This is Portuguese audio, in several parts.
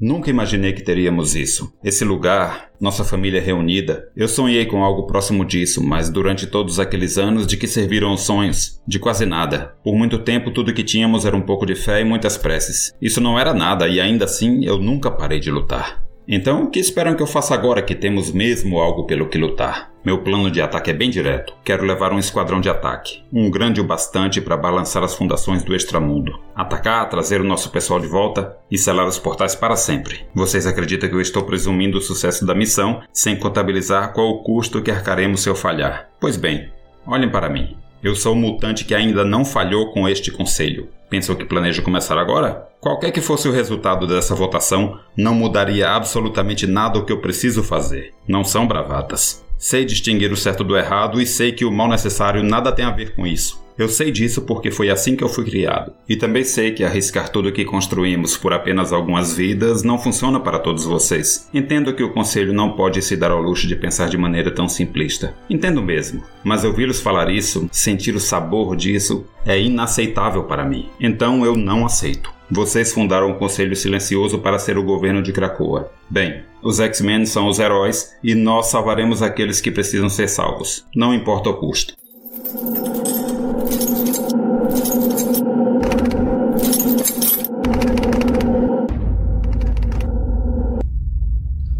Nunca imaginei que teríamos isso. Esse lugar, nossa família reunida. Eu sonhei com algo próximo disso, mas durante todos aqueles anos de que serviram os sonhos? De quase nada. Por muito tempo tudo que tínhamos era um pouco de fé e muitas preces. Isso não era nada e ainda assim eu nunca parei de lutar. Então, o que esperam que eu faça agora que temos mesmo algo pelo que lutar? Meu plano de ataque é bem direto. Quero levar um esquadrão de ataque, um grande o bastante para balançar as fundações do extramundo. Atacar, trazer o nosso pessoal de volta e selar os portais para sempre. Vocês acreditam que eu estou presumindo o sucesso da missão sem contabilizar qual o custo que arcaremos se eu falhar? Pois bem, olhem para mim. Eu sou o mutante que ainda não falhou com este conselho. Pensam que planejo começar agora? Qualquer que fosse o resultado dessa votação, não mudaria absolutamente nada o que eu preciso fazer. Não são bravatas. Sei distinguir o certo do errado e sei que o mal necessário nada tem a ver com isso. Eu sei disso porque foi assim que eu fui criado. E também sei que arriscar tudo o que construímos por apenas algumas vidas não funciona para todos vocês. Entendo que o conselho não pode se dar ao luxo de pensar de maneira tão simplista. Entendo mesmo. Mas ouvi-los falar isso, sentir o sabor disso, é inaceitável para mim. Então eu não aceito. Vocês fundaram um conselho silencioso para ser o governo de Krakoa. Bem, os X-Men são os heróis e nós salvaremos aqueles que precisam ser salvos, não importa o custo.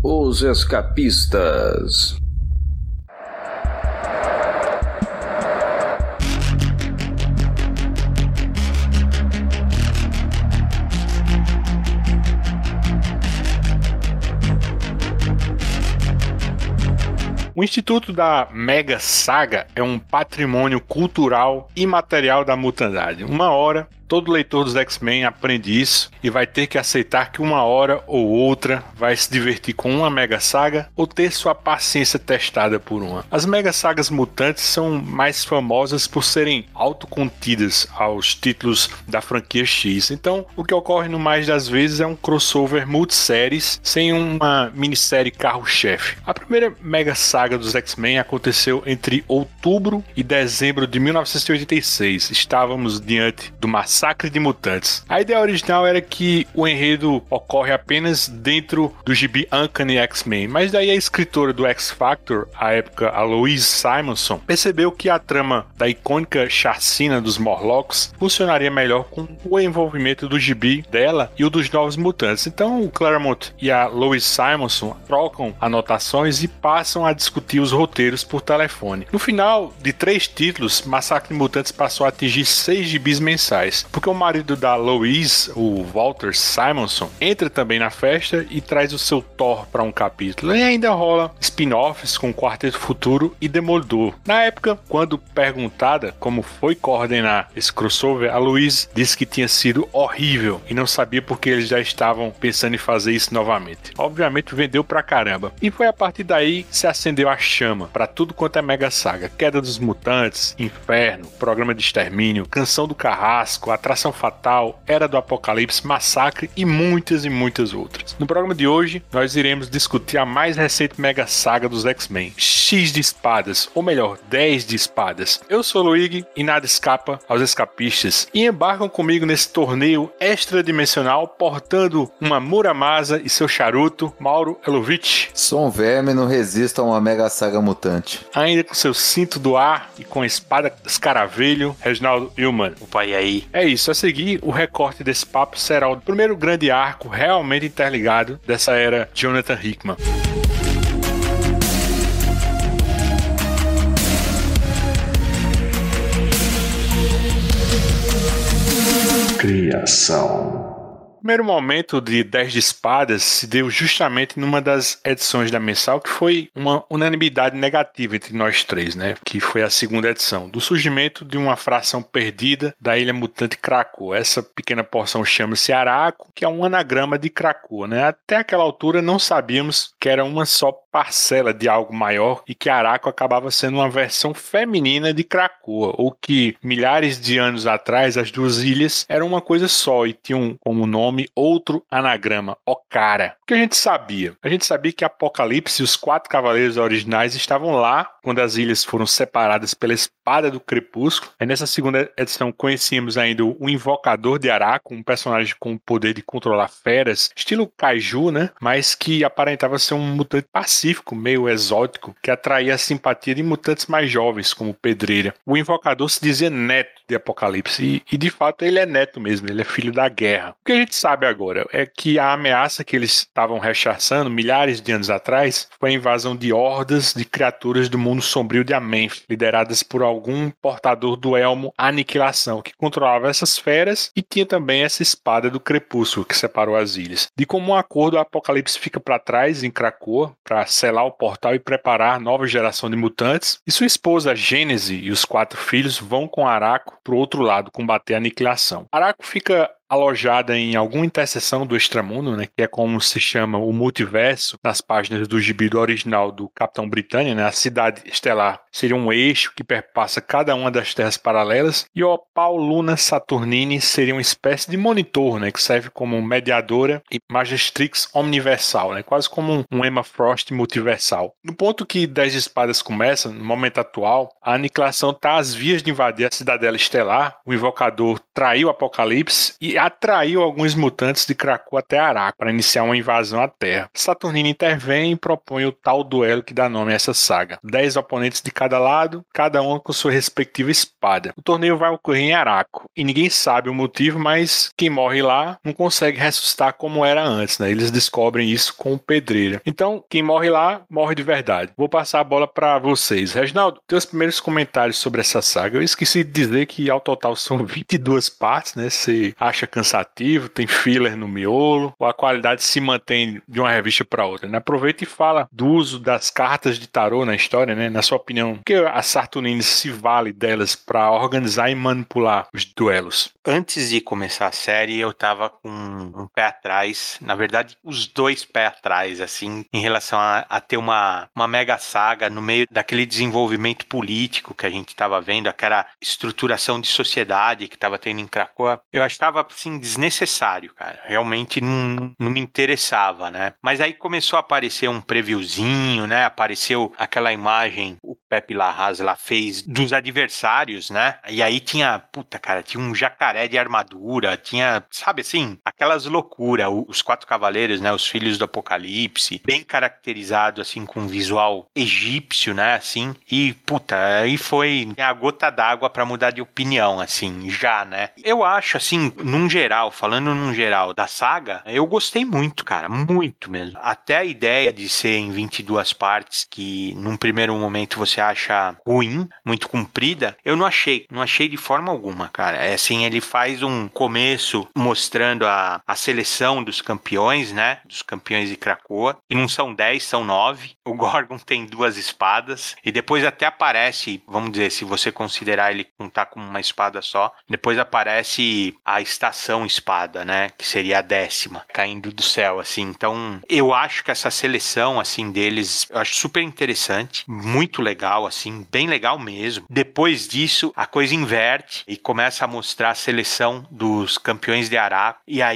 Os escapistas. O Instituto da Mega Saga é um patrimônio cultural e material da mutandade. Uma hora Todo leitor dos X-Men aprende isso e vai ter que aceitar que uma hora ou outra vai se divertir com uma mega saga ou ter sua paciência testada por uma. As mega sagas mutantes são mais famosas por serem autocontidas aos títulos da franquia X. Então, o que ocorre no mais das vezes é um crossover multisséries sem uma minissérie carro-chefe. A primeira mega saga dos X-Men aconteceu entre outubro e dezembro de 1986. Estávamos diante do massacre massacre de mutantes. A ideia original era que o enredo ocorre apenas dentro do gibi Uncanny X-Men, mas daí a escritora do X-Factor, à época a Louise Simonson, percebeu que a trama da icônica chacina dos Morlocks funcionaria melhor com o envolvimento do gibi dela e o dos Novos Mutantes. Então o Claremont e a Louise Simonson trocam anotações e passam a discutir os roteiros por telefone. No final de três títulos, Massacre de Mutantes passou a atingir seis gibis mensais porque o marido da Louise, o Walter Simonson, entra também na festa e traz o seu Thor para um capítulo. E ainda rola spin-offs com Quarteto Futuro e Demolidor. Na época, quando perguntada como foi coordenar esse crossover, a Louise disse que tinha sido horrível e não sabia porque eles já estavam pensando em fazer isso novamente. Obviamente vendeu pra caramba. E foi a partir daí que se acendeu a chama para tudo quanto é mega saga. Queda dos Mutantes, Inferno, Programa de Extermínio, Canção do Carrasco, Atração Fatal, Era do Apocalipse, Massacre e muitas e muitas outras. No programa de hoje, nós iremos discutir a mais recente mega saga dos X-Men, X de espadas, ou melhor, 10 de espadas. Eu sou o Luigi e nada escapa aos escapistas e embarcam comigo nesse torneio extradimensional portando uma Muramasa e seu charuto, Mauro Elovitch. Sou um verme não resista a uma mega saga mutante. Ainda com seu cinto do ar e com a espada escaravelho, Reginaldo Hillman. O pai aí. É isso, a seguir, o recorte desse papo será o primeiro grande arco realmente interligado dessa era Jonathan Hickman. Criação primeiro momento de 10 de espadas se deu justamente numa das edições da mensal, que foi uma unanimidade negativa entre nós três, né? Que foi a segunda edição, do surgimento de uma fração perdida da ilha mutante Krakoa. Essa pequena porção chama-se Araco, que é um anagrama de Krakoa, né? Até aquela altura não sabíamos que era uma só parcela de algo maior e que Araco acabava sendo uma versão feminina de Krakoa, ou que milhares de anos atrás as duas ilhas eram uma coisa só e tinham como nome nome outro anagrama, Okara. O que a gente sabia? A gente sabia que Apocalipse e os quatro cavaleiros originais estavam lá quando as ilhas foram separadas pela espada do crepúsculo. Nessa segunda edição conhecíamos ainda o Invocador de Araco, um personagem com o poder de controlar feras, estilo kaiju, né? Mas que aparentava ser um mutante pacífico, meio exótico, que atraía a simpatia de mutantes mais jovens, como Pedreira. O Invocador se dizia neto de Apocalipse, e, e, de fato ele é neto mesmo, ele é filho da guerra. O que a gente sabe agora é que a ameaça que eles estavam rechaçando milhares de anos atrás foi a invasão de hordas de criaturas do mundo sombrio de Amenf, lideradas por algum portador do elmo Aniquilação, que controlava essas feras e tinha também essa espada do crepúsculo que separou as ilhas. De comum acordo, o Apocalipse fica para trás em Krakoa para selar o portal e preparar a nova geração de mutantes, e sua esposa Gênese e os quatro filhos vão com Araco para o outro lado combater a aniquilação. Araco fica alojada em alguma interseção do extramundo, né, que é como se chama o multiverso nas páginas do gibi do original do Capitão Britânia, né, a cidade estelar seria um eixo que perpassa cada uma das terras paralelas e o Opal Luna Saturnine seria uma espécie de monitor, né, que serve como mediadora e Magistrix Omniversal, né, quase como um Emma Frost multiversal. No ponto que Dez Espadas começa, no momento atual, a aniquilação está às vias de invadir a cidadela estelar, o invocador traiu o Apocalipse e atraiu alguns mutantes de Krakow até Araco para iniciar uma invasão à Terra. Saturnino intervém e propõe o tal duelo que dá nome a essa saga. Dez oponentes de cada lado, cada um com sua respectiva espada. O torneio vai ocorrer em Araco e ninguém sabe o motivo, mas quem morre lá não consegue ressuscitar como era antes, né? Eles descobrem isso com o Pedreira. Então, quem morre lá, morre de verdade. Vou passar a bola para vocês. Reginaldo, teus primeiros comentários sobre essa saga. Eu esqueci de dizer que ao total são 22 partes, né? Você acha cansativo, tem filler no miolo, ou a qualidade se mantém de uma revista para outra. Né? Aproveita e fala do uso das cartas de tarô na história, né? Na sua opinião, que a Saturnine se vale delas para organizar e manipular os duelos? Antes de começar a série, eu tava com um pé atrás, na verdade, os dois pés atrás, assim, em relação a, a ter uma, uma mega saga no meio daquele desenvolvimento político que a gente estava vendo, aquela estruturação de sociedade que estava tendo em Krakoa. Eu achava assim, desnecessário, cara. Realmente não, não me interessava, né? Mas aí começou a aparecer um previewzinho, né? Apareceu aquela imagem, o Pepe Larraz lá fez dos adversários, né? E aí tinha, puta, cara, tinha um jacaré de armadura, tinha, sabe assim, aquelas loucuras, os quatro cavaleiros, né? Os filhos do apocalipse, bem caracterizado, assim, com um visual egípcio, né? Assim, e, puta, aí foi a gota d'água para mudar de opinião, assim, já, né? Eu acho, assim, num geral, falando num geral da saga, eu gostei muito, cara, muito mesmo. Até a ideia de ser em 22 partes, que num primeiro momento você acha ruim, muito comprida, eu não achei, não achei de forma alguma, cara. É assim, ele faz um começo mostrando a, a seleção dos campeões, né, dos campeões de Krakoa, e não são 10, são 9. O Gorgon tem duas espadas, e depois até aparece, vamos dizer, se você considerar ele contar com uma espada só, depois aparece a estação Espada, né? Que seria a décima, caindo do céu, assim. Então, eu acho que essa seleção, assim, deles, eu acho super interessante, muito legal, assim, bem legal mesmo. Depois disso, a coisa inverte e começa a mostrar a seleção dos campeões de Araco. E aí,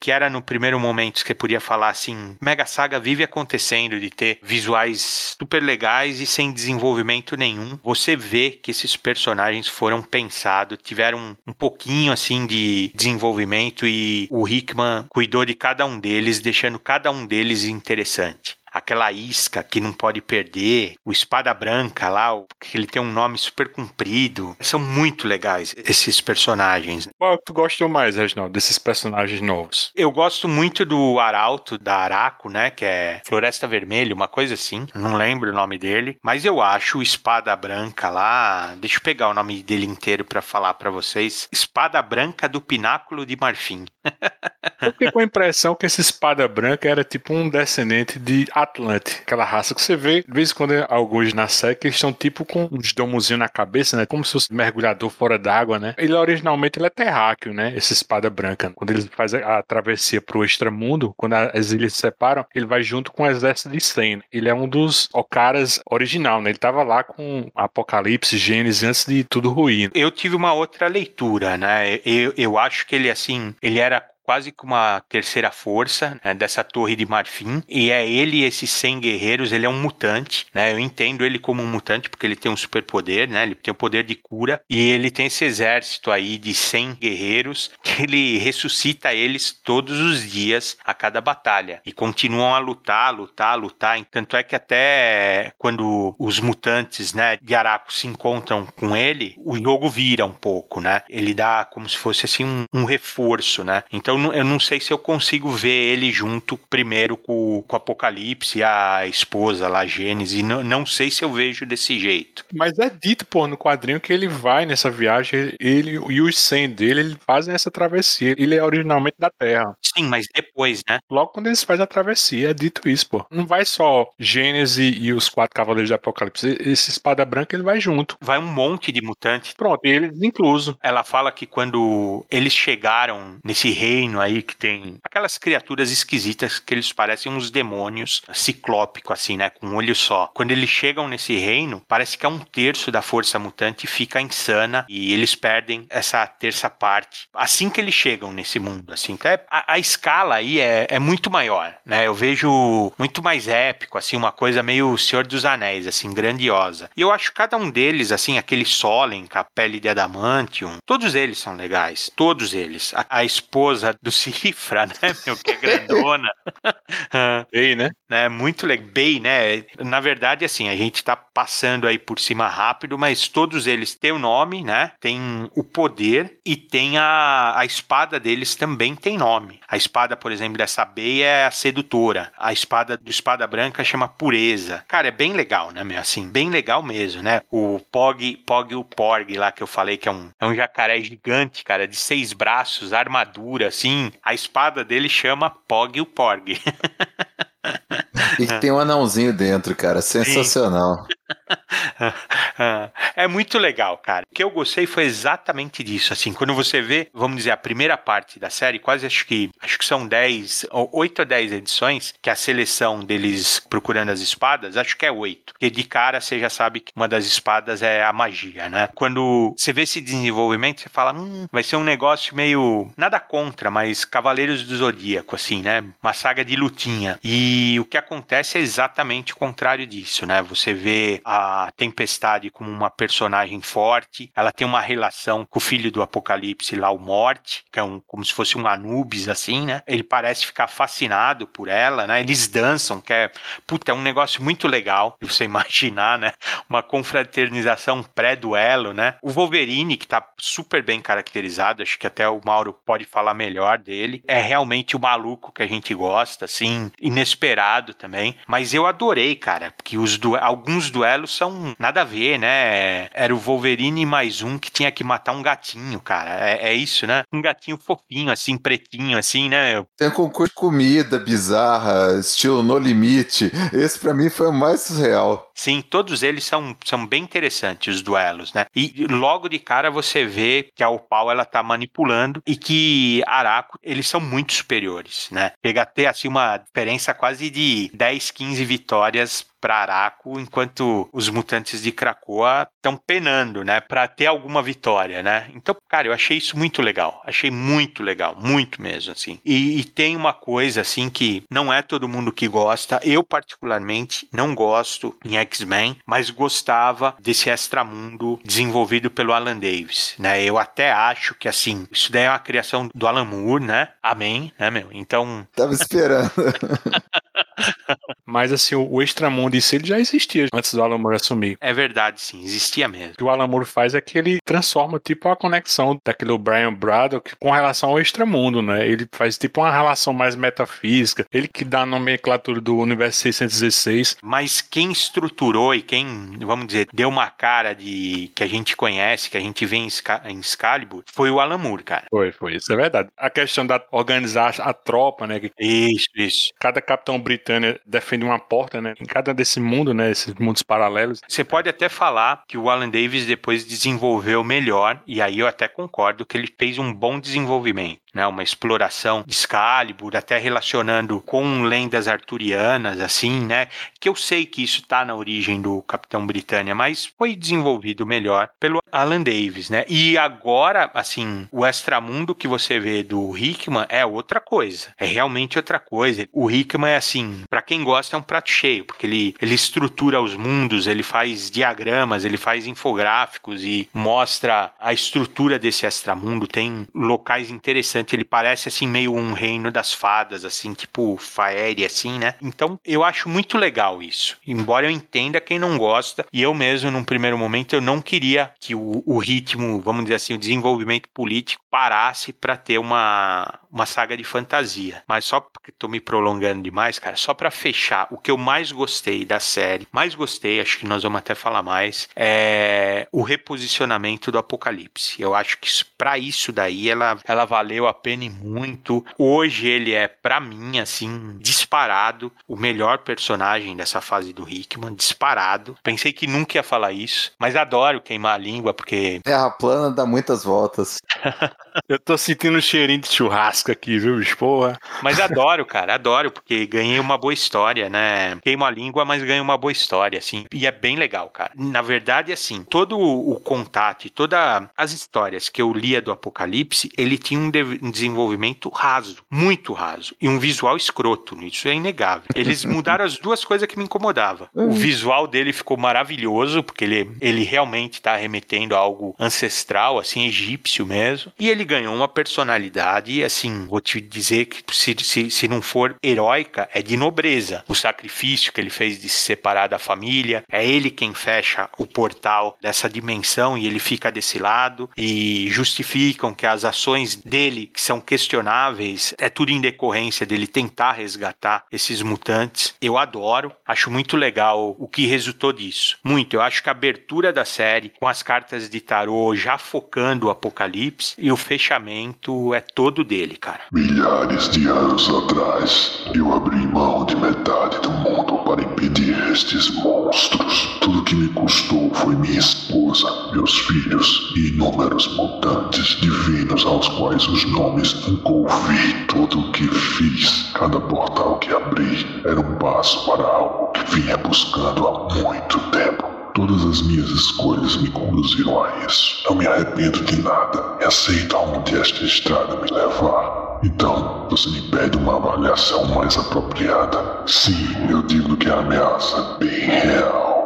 que era no primeiro momento que você podia falar assim, Mega Saga vive acontecendo de ter visuais super legais e sem desenvolvimento nenhum. Você vê que esses personagens foram pensados, tiveram um, pouquinho assim de desenvolvimento e o Hickman cuidou de cada um deles, deixando cada um deles interessante aquela isca que não pode perder, o espada branca lá, que ele tem um nome super comprido. São muito legais esses personagens. Qual tu gostou mais, Reginaldo, desses personagens novos? Eu gosto muito do Arauto da Araco, né, que é Floresta Vermelha, uma coisa assim. Não lembro o nome dele, mas eu acho o espada branca lá, deixa eu pegar o nome dele inteiro para falar para vocês. Espada branca do Pináculo de Marfim. eu fiquei com a impressão que essa espada branca era tipo um descendente de Atlante, aquela raça que você vê, de vez em quando alguns na série, eles estão tipo com uns domozinhos na cabeça, né? Como se fosse mergulhador fora d'água, né? Ele originalmente ele é terráqueo, né? Essa espada branca. Quando ele faz a, travessia pro extramundo, quando as ilhas se separam, ele vai junto com o exército de Sen. Ele é um dos Okaras original, né? Ele tava lá com Apocalipse, Gênesis, antes de tudo ruir. Eu tive uma outra leitura, né? Eu, eu acho que ele, assim, ele era quase que uma terceira força né, dessa torre de marfim. E é ele esses 100 guerreiros, ele é um mutante, né? Eu entendo ele como um mutante porque ele tem um superpoder, né? Ele tem o poder de cura e ele tem esse exército aí de 100 guerreiros que ele ressuscita eles todos os dias a cada batalha e continuam a lutar, lutar, lutar. Tanto é que até quando os mutantes, né, de Araco se encontram com ele, o jogo vira um pouco, né? Ele dá como se fosse assim um, um reforço, né? Então eu não sei se eu consigo ver ele junto primeiro com, com o Apocalipse e a esposa lá, Gênesis. Não, não sei se eu vejo desse jeito. Mas é dito, pô, no quadrinho que ele vai nessa viagem, ele e os 100 dele, eles fazem essa travessia. Ele é originalmente da Terra. Sim, mas depois, né? Logo quando eles fazem a travessia, é dito isso, pô. Não vai só Gênesis e os quatro cavaleiros do Apocalipse. Esse espada branca, ele vai junto. Vai um monte de mutantes. Pronto, eles incluso. Ela fala que quando eles chegaram nesse reino aí que tem aquelas criaturas esquisitas que eles parecem uns demônios ciclópico assim, né, com um olho só. Quando eles chegam nesse reino, parece que é um terço da força mutante fica insana e eles perdem essa terça parte assim que eles chegam nesse mundo, assim. Então, é, a, a, escala aí é, é muito maior, né? Eu vejo muito mais épico, assim, uma coisa meio Senhor dos Anéis, assim, grandiosa. E eu acho cada um deles, assim, aquele Solen a pele de adamantium, todos eles são legais, todos eles. A, a esposa do Cifra, né, meu, que é grandona. Bem, né? né? Muito legal. Bem, né? Na verdade, assim, a gente tá passando aí por cima rápido, mas todos eles têm o nome, né? Tem o poder e tem a, a espada deles também tem nome. A espada, por exemplo, dessa Bey é a sedutora. A espada do Espada Branca chama Pureza. Cara, é bem legal, né, meu? Assim, bem legal mesmo, né? O Pog, Pog o Porg lá que eu falei que é um, é um jacaré gigante, cara, de seis braços, armadura, assim. A espada dele chama Pog o Porg. E tem um anãozinho dentro, cara. Sensacional. é muito legal, cara. O que eu gostei foi exatamente disso. Assim, quando você vê, vamos dizer, a primeira parte da série, quase acho que acho que são 10, 8 a 10 edições, que a seleção deles procurando as espadas, acho que é 8. Porque de cara você já sabe que uma das espadas é a magia, né? Quando você vê esse desenvolvimento, você fala, hum, vai ser um negócio meio nada contra, mas Cavaleiros do Zodíaco, assim, né? Uma saga de lutinha. E o que acontece é exatamente o contrário disso, né? Você vê a Tempestade como uma personagem forte, ela tem uma relação com o filho do Apocalipse lá, o Morte, que é um, como se fosse um Anubis, assim, né? Ele parece ficar fascinado por ela, né? Eles dançam, que é, puta, é um negócio muito legal de você imaginar, né? Uma confraternização pré-duelo, né? O Wolverine, que tá super bem caracterizado, acho que até o Mauro pode falar melhor dele, é realmente o maluco que a gente gosta, assim, inesperado também, mas eu adorei, cara, porque os du alguns duelos duelos são nada a ver, né? Era o Wolverine mais um que tinha que matar um gatinho, cara. É, é isso, né? Um gatinho fofinho, assim, pretinho, assim, né? Tem um concurso de comida bizarra, estilo No Limite. Esse para mim foi o mais surreal. Sim, todos eles são, são bem interessantes, os duelos, né? E logo de cara você vê que a Opal ela tá manipulando e que Araco, eles são muito superiores, né? Chega a ter, assim, uma diferença quase de 10, 15 vitórias para Araco, enquanto os mutantes de Krakoa estão penando, né, para ter alguma vitória, né? Então, cara, eu achei isso muito legal. Achei muito legal, muito mesmo, assim. E, e tem uma coisa, assim, que não é todo mundo que gosta. Eu, particularmente, não gosto em X-Men, mas gostava desse extramundo desenvolvido pelo Alan Davis, né? Eu até acho que, assim, isso daí é uma criação do Alan Moore, né? Amém, né, meu? Então... Tava esperando. Mas assim, o, o extramundo em si ele já existia antes do Alan Moore assumir. É verdade, sim, existia mesmo. O que o Alan Moore faz é que ele transforma tipo a conexão daquele Brian Braddock com relação ao extramundo, né? Ele faz tipo uma relação mais metafísica, ele que dá a nomenclatura do universo 616. Mas quem estruturou e quem, vamos dizer, deu uma cara de que a gente conhece, que a gente vê em, em Excalibur, foi o Alan Moore, cara. Foi, foi, isso é verdade. A questão da organizar a tropa, né? Isso, isso. Cada capitão britânico defende uma porta, né? Em cada desse mundo, né? Esses mundos paralelos. Você pode até falar que o Alan Davis depois desenvolveu melhor, e aí eu até concordo que ele fez um bom desenvolvimento. Né? Uma exploração de Excalibur, até relacionando com lendas arturianas, assim, né? Que eu sei que isso está na origem do Capitão Britânia, mas foi desenvolvido melhor pelo Alan Davis, né? E agora, assim, o extramundo que você vê do Hickman é outra coisa. É realmente outra coisa. O Hickman é assim, para quem gosta é um prato cheio, porque ele, ele estrutura os mundos, ele faz diagramas, ele faz infográficos e mostra a estrutura desse extramundo. Tem locais interessantes, ele parece assim meio um reino das fadas, assim, tipo Faerie, assim, né? Então eu acho muito legal isso. Embora eu entenda quem não gosta, e eu mesmo, num primeiro momento, eu não queria que o, o ritmo, vamos dizer assim, o desenvolvimento político parasse para ter uma, uma saga de fantasia. Mas só porque tô me prolongando demais, cara, só para fechar, o que eu mais gostei da série, mais gostei, acho que nós vamos até falar mais, é o reposicionamento do Apocalipse. Eu acho que para isso daí ela, ela valeu a pena e muito. Hoje ele é, para mim, assim, disparado, o melhor personagem dessa fase do Hickman, disparado. Pensei que nunca ia falar isso, mas adoro queimar a língua, porque. Terra plana dá muitas voltas. Eu tô sentindo um cheirinho de churrasco aqui, viu, bicho? Porra. Mas adoro, cara, adoro, porque ganhei uma boa história, né? Queimo a língua, mas ganhei uma boa história, assim. E é bem legal, cara. Na verdade, assim, todo o contato e todas as histórias que eu lia do Apocalipse, ele tinha um, de um desenvolvimento raso, muito raso. E um visual escroto, isso é inegável. Eles mudaram as duas coisas que me incomodavam. O uhum. visual dele ficou maravilhoso, porque ele, ele realmente tá remetendo a algo ancestral, assim, egípcio mesmo. E ele ganhou uma personalidade, assim, vou te dizer que se, se, se não for heróica, é de nobreza. O sacrifício que ele fez de se separar da família, é ele quem fecha o portal dessa dimensão e ele fica desse lado e justificam que as ações dele, que são questionáveis, é tudo em decorrência dele tentar resgatar esses mutantes. Eu adoro, acho muito legal o que resultou disso. Muito. Eu acho que a abertura da série, com as cartas de tarô já focando o apocalipse e o fechamento é todo dele, cara. Milhares de anos atrás, eu abri mão de metade do para impedir estes monstros. Tudo que me custou foi minha esposa, meus filhos e inúmeros mutantes divinos aos quais os nomes ouvi. Tudo o que fiz, cada portal que abri, era um passo para algo que vinha buscando há muito tempo. Todas as minhas escolhas me conduziram a isso. Não me arrependo de nada e aceito aonde esta estrada me levar. Então, você me pede uma avaliação mais apropriada. Sim, eu digo que a ameaça é bem real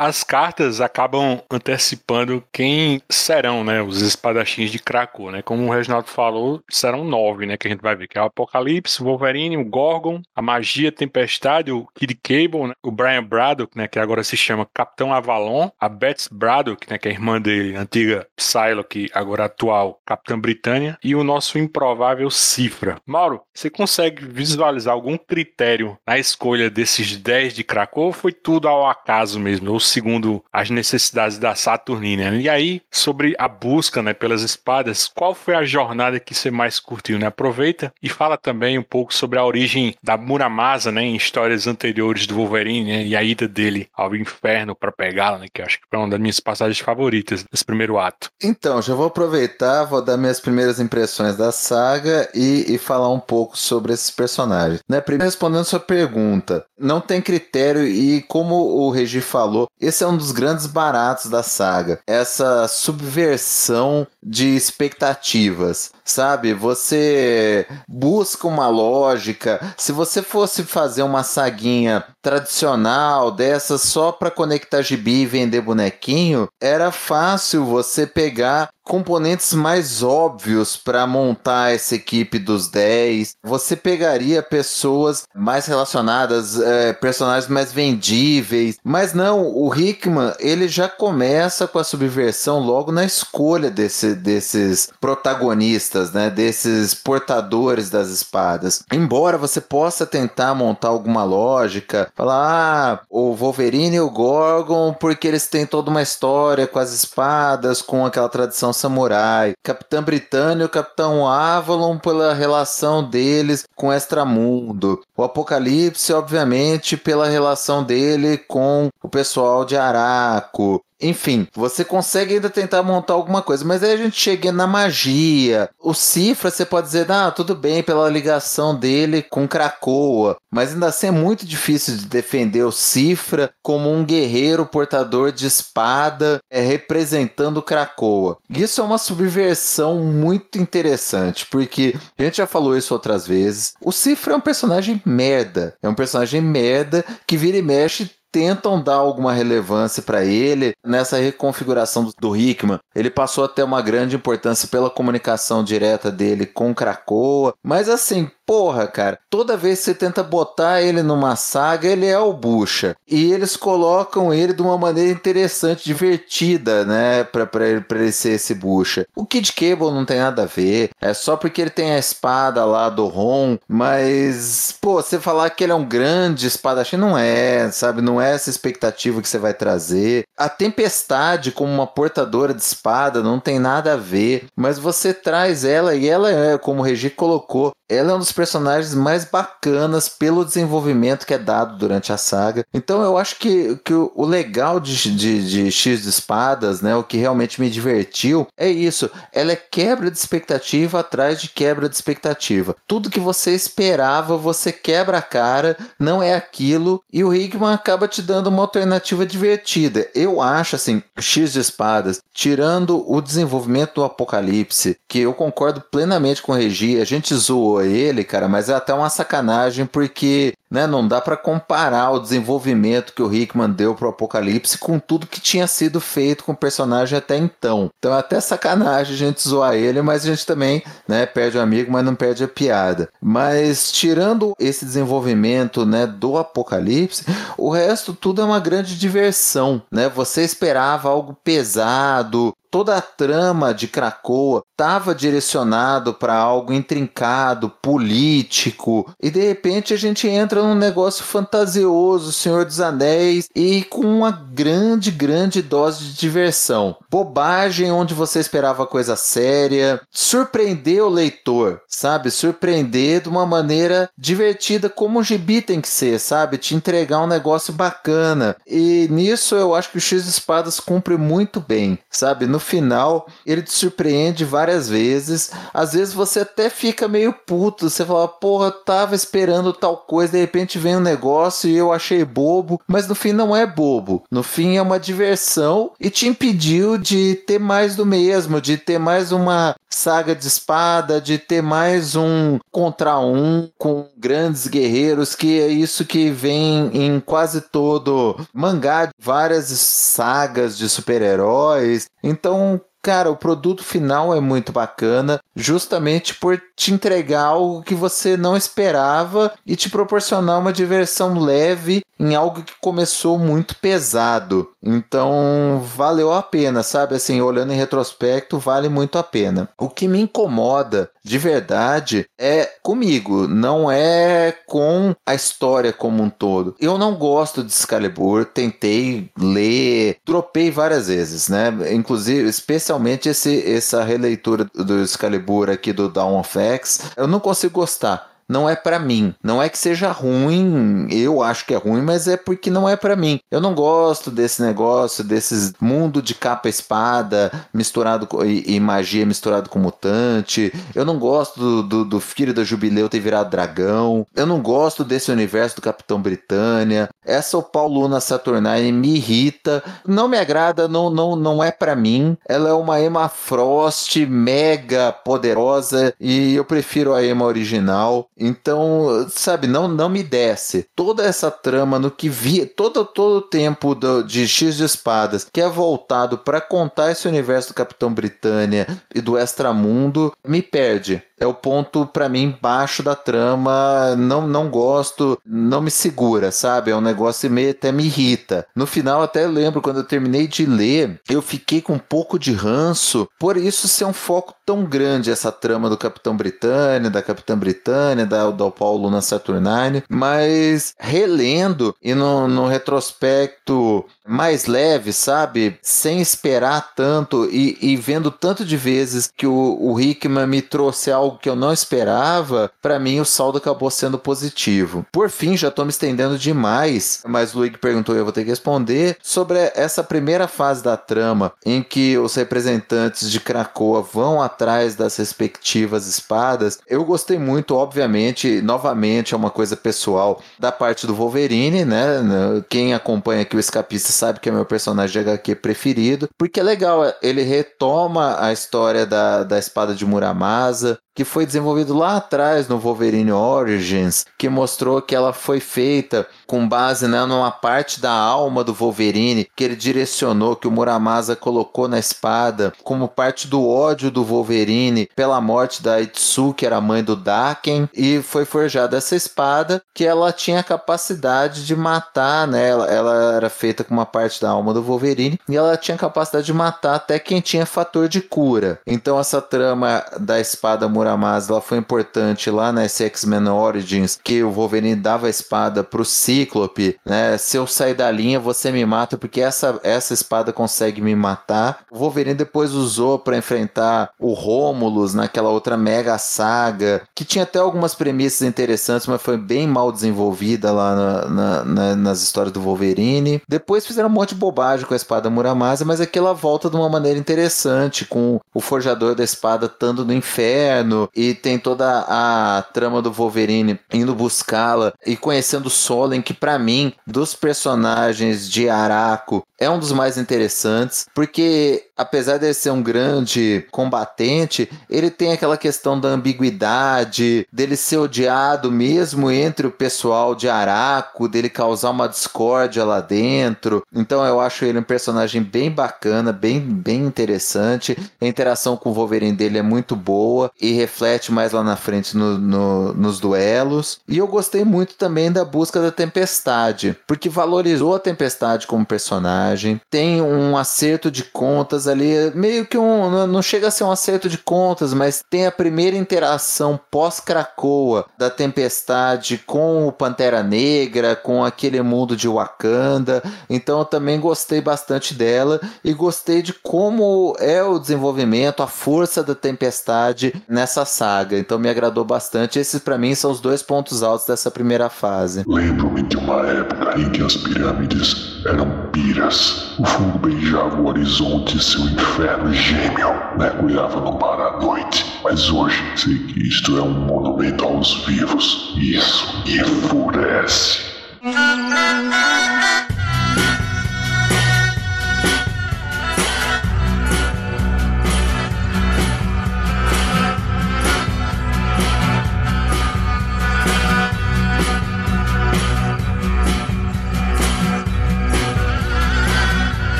as cartas acabam antecipando quem serão, né, os espadachins de Krakow, né? Como o Reginaldo falou, serão nove, né, que a gente vai ver, que é o Apocalipse, o Wolverine, o Gorgon, a Magia, Tempestade, o Kid Cable, né, o Brian Braddock, né, que agora se chama Capitão Avalon, a Betsy Braddock, né, que é a irmã dele, antiga Psylocke, agora atual Capitã Britânia, e o nosso improvável Cifra. Mauro, você consegue visualizar algum critério na escolha desses dez de Krakow ou foi tudo ao acaso mesmo? Ou segundo as necessidades da Saturnina. E aí, sobre a busca né, pelas espadas, qual foi a jornada que você mais curtiu? Né? Aproveita e fala também um pouco sobre a origem da Muramasa né, em histórias anteriores do Wolverine né, e a ida dele ao inferno para pegá-la, né, que acho que foi uma das minhas passagens favoritas desse primeiro ato. Então, já vou aproveitar, vou dar minhas primeiras impressões da saga e, e falar um pouco sobre esses personagens. Né? Primeiro, respondendo sua pergunta, não tem critério e como o Regi falou, esse é um dos grandes baratos da saga. Essa subversão de expectativas, sabe? Você busca uma lógica. Se você fosse fazer uma saguinha tradicional dessas só para conectar gibi e vender bonequinho, era fácil você pegar componentes mais óbvios para montar essa equipe dos 10. Você pegaria pessoas mais relacionadas, é, personagens mais vendíveis. Mas não, o Hickman ele já começa com a subversão logo na escolha desse, desses protagonistas, né? Desses portadores das espadas. Embora você possa tentar montar alguma lógica, falar, ah, o Wolverine e o Gorgon, porque eles têm toda uma história com as espadas, com aquela tradição samurai. Capitão Britânia e o Capitão Avalon pela relação deles com Extramundo. O Apocalipse, obviamente, pela relação dele com o pessoal de Araco. Enfim, você consegue ainda tentar montar alguma coisa, mas aí a gente chega na magia. O Cifra, você pode dizer, ah, tudo bem pela ligação dele com Krakoa, mas ainda assim é muito difícil de defender o Cifra como um guerreiro portador de espada é, representando Krakoa. Isso é uma subversão muito interessante, porque a gente já falou isso outras vezes. O Cifra é um personagem merda. É um personagem merda que vira e mexe tentam dar alguma relevância para ele nessa reconfiguração do Hickman. Ele passou a ter uma grande importância pela comunicação direta dele com Krakoa, mas assim, porra, cara, toda vez que você tenta botar ele numa saga, ele é o bucha. E eles colocam ele de uma maneira interessante, divertida, né? Pra, pra, ele, pra ele ser esse bucha. O Kid Cable não tem nada a ver. É só porque ele tem a espada lá do Ron. Mas, pô, você falar que ele é um grande espadachim, não é, sabe? Não é essa expectativa que você vai trazer. A Tempestade, como uma portadora de espada, não tem nada a ver. Mas você traz ela e ela é, como o Regi colocou, ela é um dos personagens mais bacanas pelo desenvolvimento que é dado durante a saga. Então eu acho que, que o legal de, de, de X de Espadas, né, o que realmente me divertiu, é isso. Ela é quebra de expectativa atrás de quebra de expectativa. Tudo que você esperava, você quebra a cara, não é aquilo, e o Hickman acaba te dando uma alternativa divertida. Eu acho assim, X de Espadas, tirando o desenvolvimento do Apocalipse, que eu concordo plenamente com o Regi, a gente zoou ele, cara, mas é até uma sacanagem porque né, não dá para comparar o desenvolvimento que o Hickman deu pro Apocalipse com tudo que tinha sido feito com o personagem até então. Então é até sacanagem a gente zoar ele, mas a gente também, né, perde o amigo, mas não perde a piada. Mas tirando esse desenvolvimento, né, do Apocalipse, o resto tudo é uma grande diversão, né? Você esperava algo pesado, toda a trama de Krakoa estava direcionado para algo intrincado, político, e de repente a gente entra num negócio fantasioso, Senhor dos Anéis, e com uma grande, grande dose de diversão. Bobagem onde você esperava coisa séria, surpreender o leitor, sabe? Surpreender de uma maneira divertida, como um gibi tem que ser, sabe? Te entregar um negócio bacana. E nisso eu acho que o X Espadas cumpre muito bem, sabe? No final, ele te surpreende várias vezes. Às vezes você até fica meio puto. Você fala, porra, tava esperando tal coisa, de repente vem um negócio e eu achei bobo. Mas no fim não é bobo. No fim é uma diversão e te impediu de ter mais do mesmo, de ter mais uma saga de espada, de ter mais um contra um com grandes guerreiros, que é isso que vem em quase todo mangá, várias sagas de super-heróis. Então, Cara, o produto final é muito bacana, justamente por te entregar algo que você não esperava e te proporcionar uma diversão leve em algo que começou muito pesado. Então, valeu a pena, sabe? Assim, olhando em retrospecto, vale muito a pena. O que me incomoda de verdade é comigo, não é com a história como um todo. Eu não gosto de Excalibur, tentei ler, dropei várias vezes, né? Inclusive, especialmente esse, essa releitura do Excalibur aqui do Dawn of X, eu não consigo gostar não é para mim. Não é que seja ruim, eu acho que é ruim, mas é porque não é para mim. Eu não gosto desse negócio, desses mundo de capa espada misturado com, e, e, magia misturado com mutante. Eu não gosto do, do, do, filho da Jubileu ter virado dragão. Eu não gosto desse universo do Capitão Britânia. Essa o Pauluna Saturnae me irrita. Não me agrada, não, não, não é para mim. Ela é uma Emma Frost mega poderosa e eu prefiro a Emma original. Então, sabe, não, não me desce. Toda essa trama no que vi, todo, todo o tempo do, de X de Espadas, que é voltado para contar esse universo do Capitão Britânia e do Extramundo, me perde é o ponto para mim baixo da trama, não não gosto, não me segura, sabe? É um negócio que meio até me irrita. No final até lembro quando eu terminei de ler, eu fiquei com um pouco de ranço por isso ser um foco tão grande essa trama do Capitão Britânia, da Capitã Britânia, da, do Paulo na Saturnine, mas relendo e no, no retrospecto mais leve, sabe? Sem esperar tanto e, e vendo tanto de vezes que o, o Hickman me trouxe algo que eu não esperava, para mim o saldo acabou sendo positivo. Por fim, já tô me estendendo demais, mas o Luigi perguntou e eu vou ter que responder sobre essa primeira fase da trama em que os representantes de Krakoa vão atrás das respectivas espadas. Eu gostei muito, obviamente, novamente é uma coisa pessoal da parte do Wolverine, né? Quem acompanha aqui o Escapista sabe que é meu personagem de HQ preferido, porque é legal, ele retoma a história da, da espada de Muramasa, que foi desenvolvido lá atrás no Wolverine Origins, que mostrou que ela foi feita com base né, numa parte da alma do Wolverine que ele direcionou, que o Muramasa colocou na espada, como parte do ódio do Wolverine pela morte da Itsu, que era a mãe do Daken, e foi forjada essa espada que ela tinha a capacidade de matar, né? Ela, ela era feita com uma parte da alma do Wolverine e ela tinha capacidade de matar até quem tinha fator de cura. Então essa trama da espada Muramasa ela foi importante lá na X-Men Origins, que o Wolverine dava a espada pro Cíclope, né? Se eu sair da linha, você me mata porque essa, essa espada consegue me matar. O Wolverine depois usou para enfrentar o Rômulus naquela outra mega saga, que tinha até algumas premissas interessantes, mas foi bem mal desenvolvida lá na, na, na, nas histórias do Wolverine. Depois fizeram um monte de bobagem com a espada Muramasa, mas aqui ela volta de uma maneira interessante, com o forjador da espada estando no inferno e tem toda a trama do Wolverine indo buscá-la e conhecendo Solen, que para mim, dos personagens de Araco, é um dos mais interessantes, porque apesar de ele ser um grande combatente, ele tem aquela questão da ambiguidade, dele ser odiado mesmo entre o pessoal de Araco, dele causar uma discórdia lá dentro. Então eu acho ele um personagem bem bacana, bem, bem interessante. A interação com o Wolverine dele é muito boa e reflete mais lá na frente no, no, nos duelos. E eu gostei muito também da busca da Tempestade, porque valorizou a Tempestade como personagem, tem um acerto de contas ali, meio que um. Não chega a ser um acerto de contas, mas tem a primeira interação pós-Cracoa da Tempestade com o Pantera Negra, com aquele mundo de Wakanda. Então eu também gostei bastante dela e gostei de como é o desenvolvimento, a força da Tempestade nessa saga. Então me agradou bastante. Esses para mim são os dois pontos altos dessa primeira fase. Lembro-me de uma época em que as pirâmides eram piras. O fogo beijava o horizonte e seu inferno gêmeo mergulhava no mar à noite. Mas hoje sei que isto é um monumento aos vivos. Isso enfurece.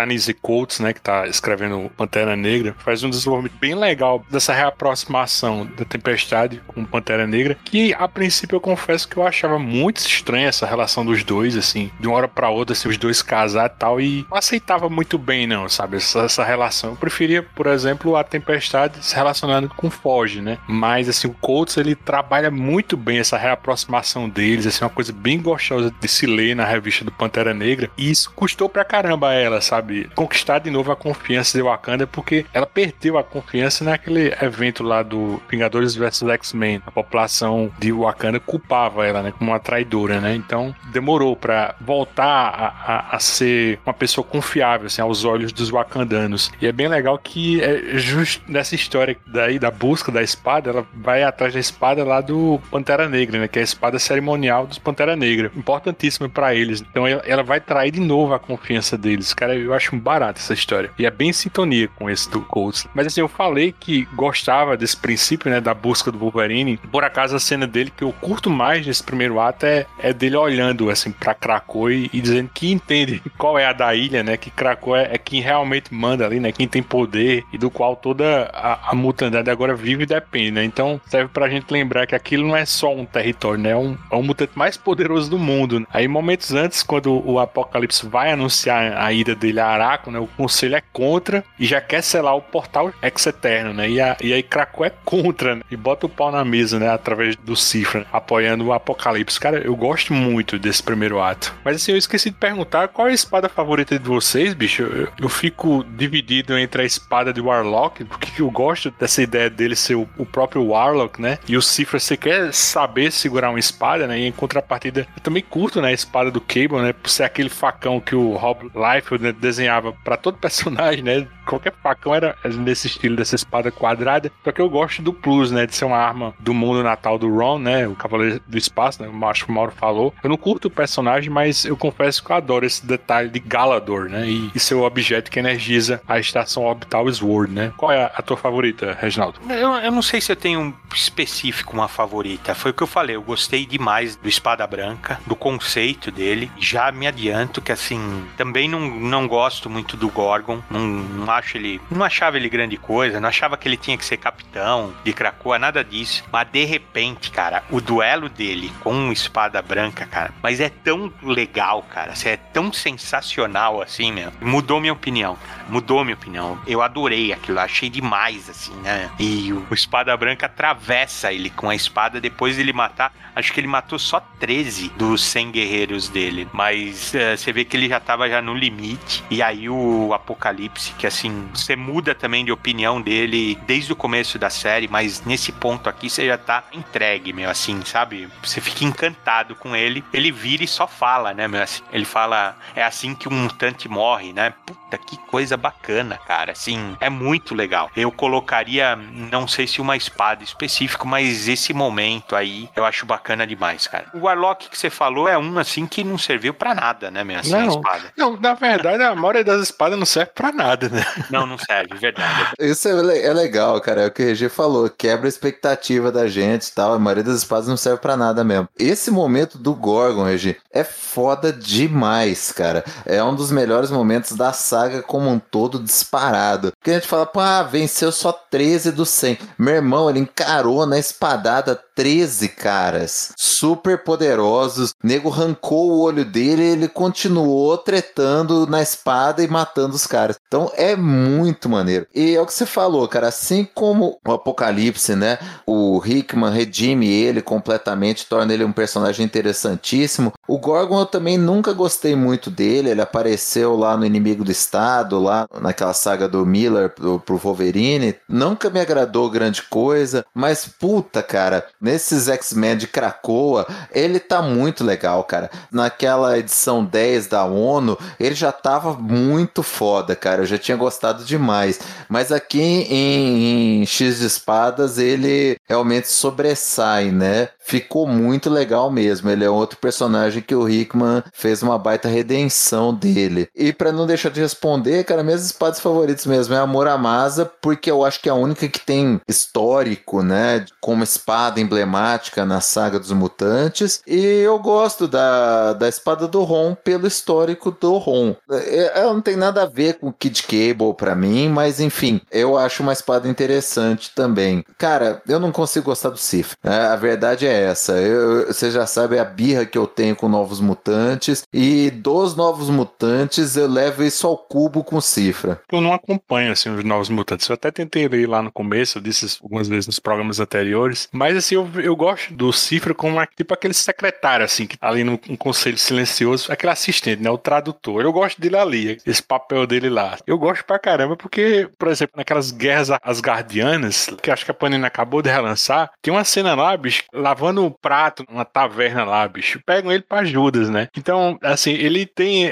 O Tanise Coates, né, que tá escrevendo Pantera Negra, faz um desenvolvimento bem legal dessa reaproximação da Tempestade com Pantera Negra, que a princípio eu confesso que eu achava muito estranha essa relação dos dois, assim, de uma hora para outra, assim, os dois casar e tal, e não aceitava muito bem, não, sabe, essa, essa relação. Eu preferia, por exemplo, a Tempestade se relacionando com Foge, né, mas, assim, o Coates, ele trabalha muito bem essa reaproximação deles, assim, uma coisa bem gostosa de se ler na revista do Pantera Negra, e isso custou pra caramba a ela, sabe? Conquistar de novo a confiança de Wakanda, porque ela perdeu a confiança naquele evento lá do Vingadores vs X-Men. A população de Wakanda culpava ela, né? Como uma traidora, né? Então demorou para voltar a, a, a, ser uma pessoa confiável, assim, aos olhos dos wakandanos. E é bem legal que é justo nessa história daí da busca da espada, ela vai atrás da espada lá do Pantera Negra, né? Que é a espada cerimonial dos Pantera Negra. Importantíssima para eles. Então ela, ela vai trair de novo a confiança deles. Cara, Cara, eu acho barato essa história. E é bem em sintonia com esse do Colts. Mas assim, eu falei que gostava desse princípio, né, da busca do Wolverine. Por acaso, a cena dele que eu curto mais nesse primeiro ato é, é dele olhando, assim, pra Krakow e, e dizendo que entende qual é a da ilha, né, que Krakow é, é quem realmente manda ali, né, quem tem poder e do qual toda a, a mutandade agora vive e depende, né. Então, serve pra gente lembrar que aquilo não é só um território, né, é um, é um mutante mais poderoso do mundo. Aí, momentos antes, quando o Apocalipse vai anunciar a ida dele a Araco, né, o conselho é contra e já quer selar o portal ex-eterno, né, e, a, e aí Krakow é contra, né, e bota o pau na mesa, né, através do Cifra, apoiando o Apocalipse. Cara, eu gosto muito desse primeiro ato. Mas assim, eu esqueci de perguntar qual é a espada favorita de vocês, bicho. Eu, eu fico dividido entre a espada de Warlock, porque eu gosto dessa ideia dele ser o, o próprio Warlock, né, e o Cifra, você quer saber segurar uma espada, né, e em contrapartida, eu também curto, né, a espada do Cable, né, por ser aquele facão que o Rob Liefeld né, desenhava para todo personagem, né, qualquer facão era nesse estilo dessa espada quadrada. Só que eu gosto do plus, né? De ser uma arma do mundo natal do Ron, né? O Cavaleiro do Espaço, né? Acho que o Mauro falou. Eu não curto o personagem, mas eu confesso que eu adoro esse detalhe de Galador, né? E, e seu objeto que energiza a estação orbital Sword, né? Qual é a, a tua favorita, Reginaldo? Eu, eu não sei se eu tenho um específico uma favorita. Foi o que eu falei. Eu gostei demais do Espada Branca, do conceito dele. Já me adianto que, assim, também não, não gosto muito do Gorgon. Não, não acho ele. Não achava ele grande coisa, não achava que ele tinha que ser capitão de Krakoa, nada disso. Mas de repente, cara, o duelo dele com espada branca, cara, mas é tão legal, cara. É tão sensacional assim, meu. Mudou minha opinião. Mudou minha opinião. Eu adorei aquilo, achei demais, assim, né? E o, o espada branca atravessa ele com a espada depois de ele matar. Acho que ele matou só 13 dos 100 guerreiros dele. Mas uh, você vê que ele já tava já no limite. E aí o Apocalipse, que assim, você muda também de opinião dele desde o começo da série, mas nesse ponto aqui você já tá entregue, meu, assim, sabe? Você fica encantado com ele. Ele vira e só fala, né, meu? Assim, ele fala, é assim que um mutante morre, né? Puta, que coisa bacana, cara. Assim, é muito legal. Eu colocaria, não sei se uma espada específico, mas esse momento aí eu acho bacana demais, cara. O Warlock que você falou é um, assim, que não serviu para nada, né, meu? Assim, não, a espada. Não, na verdade, a maioria das espadas não serve para nada, né? Não, não serve, verdade. Isso é, é legal, cara. É o que o RG falou. Quebra a expectativa da gente e tal. A maioria das espadas não serve para nada mesmo. Esse momento do Gorgon, RG, é foda demais, cara. É um dos melhores momentos da saga como um todo disparado. Porque a gente fala, pô, ah, venceu só 13 dos 100. Meu irmão, ele encarou na espadada 13 caras super poderosos. Nego arrancou o olho dele e ele continuou tretando na espada e matando os caras. Então é muito maneiro. E é o que você falou, cara. Assim como o Apocalipse, né? O Hickman redime ele completamente, torna ele um personagem interessantíssimo. O Gorgon eu também nunca gostei muito dele. Ele apareceu lá no Inimigo do Estado, lá naquela saga do Miller pro, pro Wolverine. Nunca me agradou grande coisa, mas puta, cara, nesses X-Men de Krakoa, ele tá muito legal, cara. Naquela edição 10 da ONU, ele já tava muito foda, cara. Eu já tinha gostado demais. Mas aqui em, em X de Espadas, ele realmente sobressai, né? Ficou muito legal mesmo. Ele é outro personagem que o Hickman fez uma baita redenção dele. E para não deixar de responder, cara, minhas espadas favoritas mesmo é a Muramasa, porque eu acho que é a única que tem histórico, né? Como espada emblemática na saga dos mutantes. E eu gosto da, da espada do Ron pelo histórico do Ron. É, ela não tem nada a ver com Kid Cable para mim, mas enfim, eu acho uma espada interessante também. Cara, eu não consigo gostar do Sif. Né? A verdade é essa. Eu, você já sabe a birra que eu tenho com novos mutantes. E dos novos mutantes, eu levo isso ao cubo com cifra. Eu não acompanho assim, os novos mutantes. Eu até tentei ler lá no começo, eu disse algumas vezes nos programas anteriores. Mas assim, eu, eu gosto do Cifra como uma, tipo aquele secretário, assim, que tá ali no um conselho silencioso, aquele assistente, né? O tradutor. Eu gosto dele ali, esse papel dele lá. Eu gosto pra caramba, porque, por exemplo, naquelas guerras asgardianas, que acho que a Panini acabou de relançar, tem uma cena lá, bicho, lavando o prato numa taverna lá, bicho. Pegam ele pra Judas, né? Então, assim, ele tem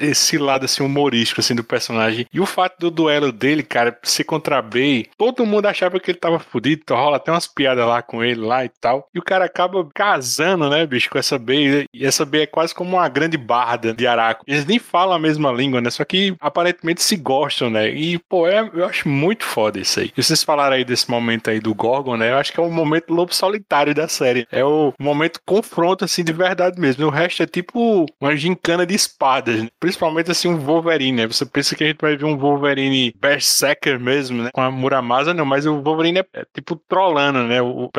esse lado, assim, humorístico, assim, do personagem. E o fato do duelo dele, cara, ser contra Bey, todo mundo achava que ele tava fudido. Então rola até umas piadas lá com ele lá lá e tal. E o cara acaba casando, né, bicho, com essa B. E essa B é quase como uma grande barda de Araco. Eles nem falam a mesma língua, né? Só que aparentemente se gostam, né? E, pô, é, eu acho muito foda isso aí. E vocês falaram aí desse momento aí do Gorgon, né? Eu acho que é o momento lobo solitário da série. É o momento confronto, assim, de verdade mesmo. O resto é tipo uma gincana de espadas, né? principalmente assim um Wolverine, né? Você pensa que a gente vai ver um Wolverine Berserker mesmo, né? Com a Muramasa, não, mas o Wolverine é, é tipo trollando, né? O, o,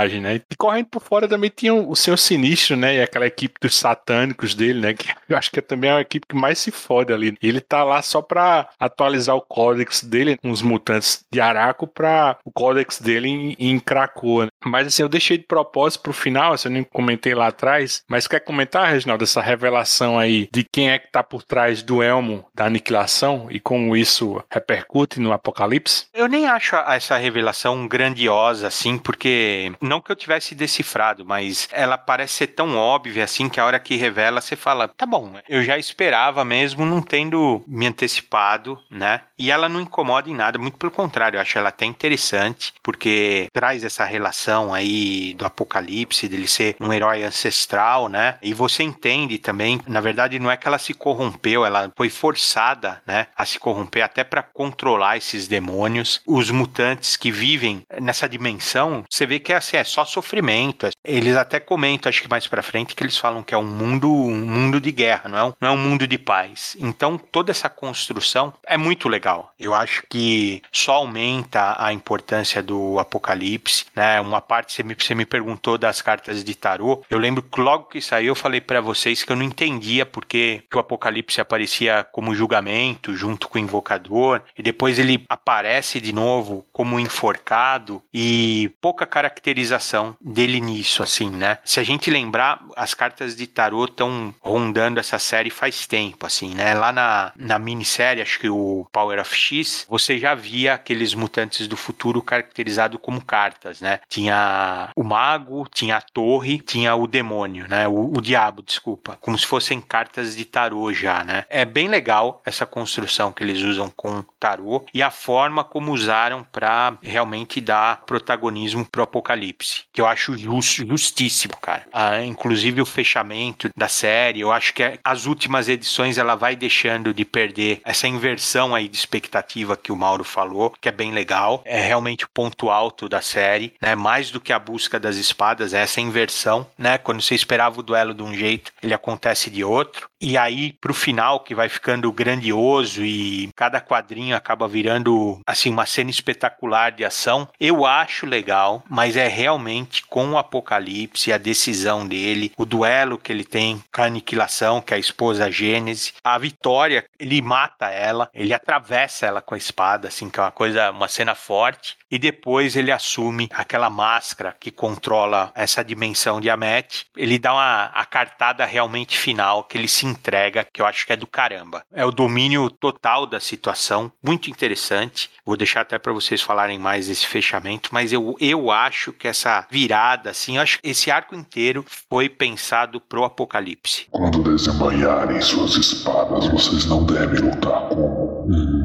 personagem, né? E correndo por fora também tinha o, Senhor Sinistro, né? E aquela equipe dos satânicos dele, né? Que eu acho que é também a equipe que mais se fode ali. Ele tá lá só pra atualizar o códex dele com os mutantes de Araco pra o códex dele em, em. Né? Mas assim, eu deixei de propósito pro final, assim, eu nem comentei lá atrás, mas quer comentar, Reginaldo, essa revelação aí de quem é que tá por trás do elmo da aniquilação e como isso repercute no apocalipse? Eu nem acho essa revelação grandiosa assim, porque não que eu tivesse decifrado, mas ela parece ser tão óbvia assim que a hora que revela você fala, tá bom, eu já esperava mesmo não tendo me antecipado, né? E ela não incomoda em nada, muito pelo contrário, eu acho ela até interessante, porque traz essa relação aí do apocalipse, dele ser um herói ancestral, né? E você entende também, na verdade, não é que ela se corrompeu, ela foi forçada, né, a se corromper até para controlar esses demônios. Os mutantes que vivem nessa dimensão, você vê que é assim, é só sofrimento. Eles até comentam, acho que mais para frente, que eles falam que é um mundo, um mundo de guerra, não é um, não é um mundo de paz. Então, toda essa construção é muito legal. Eu acho que só aumenta a importância do Apocalipse, né? Uma parte você me, você me perguntou das cartas de tarô. Eu lembro que logo que saiu eu falei para vocês que eu não entendia porque que o Apocalipse aparecia como julgamento junto com o invocador e depois ele aparece de novo como enforcado e pouca caracterização dele nisso assim, né? Se a gente lembrar, as cartas de tarô estão rondando essa série faz tempo assim, né? Lá na, na minissérie, acho que o Power X, você já via aqueles mutantes do futuro caracterizado como cartas, né? Tinha o mago, tinha a torre, tinha o demônio, né? O, o diabo, desculpa, como se fossem cartas de tarô já, né? É bem legal essa construção que eles usam com tarô e a forma como usaram para realmente dar protagonismo pro apocalipse, que eu acho just, justíssimo, cara. Ah, inclusive o fechamento da série, eu acho que as últimas edições ela vai deixando de perder essa inversão aí de expectativa que o Mauro falou, que é bem legal. É realmente o ponto alto da série, né? Mais do que a busca das espadas, é essa inversão, né? Quando você esperava o duelo de um jeito, ele acontece de outro. E aí, pro final, que vai ficando grandioso e cada quadrinho acaba virando, assim, uma cena espetacular de ação, eu acho legal, mas é realmente com o Apocalipse, a decisão dele, o duelo que ele tem com a Aniquilação, que é a esposa Gênese, a vitória, ele mata ela, ele atravessa ela com a espada, assim, que é uma coisa, uma cena forte, e depois ele assume aquela máscara que controla essa dimensão de Amet. Ele dá uma a cartada realmente final que ele se entrega, que eu acho que é do caramba. É o domínio total da situação, muito interessante. Vou deixar até para vocês falarem mais desse fechamento, mas eu, eu acho que essa virada, assim, acho que esse arco inteiro foi pensado pro apocalipse. Quando desembanharem suas espadas, vocês não devem lutar como um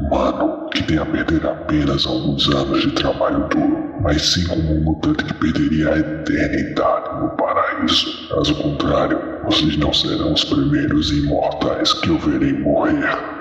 humano que tem a perder apenas alguns anos de trabalho duro, mas sim como um mutante que perderia a eternidade no paraíso. Caso contrário, vocês não serão os primeiros imortais que eu verei morrer.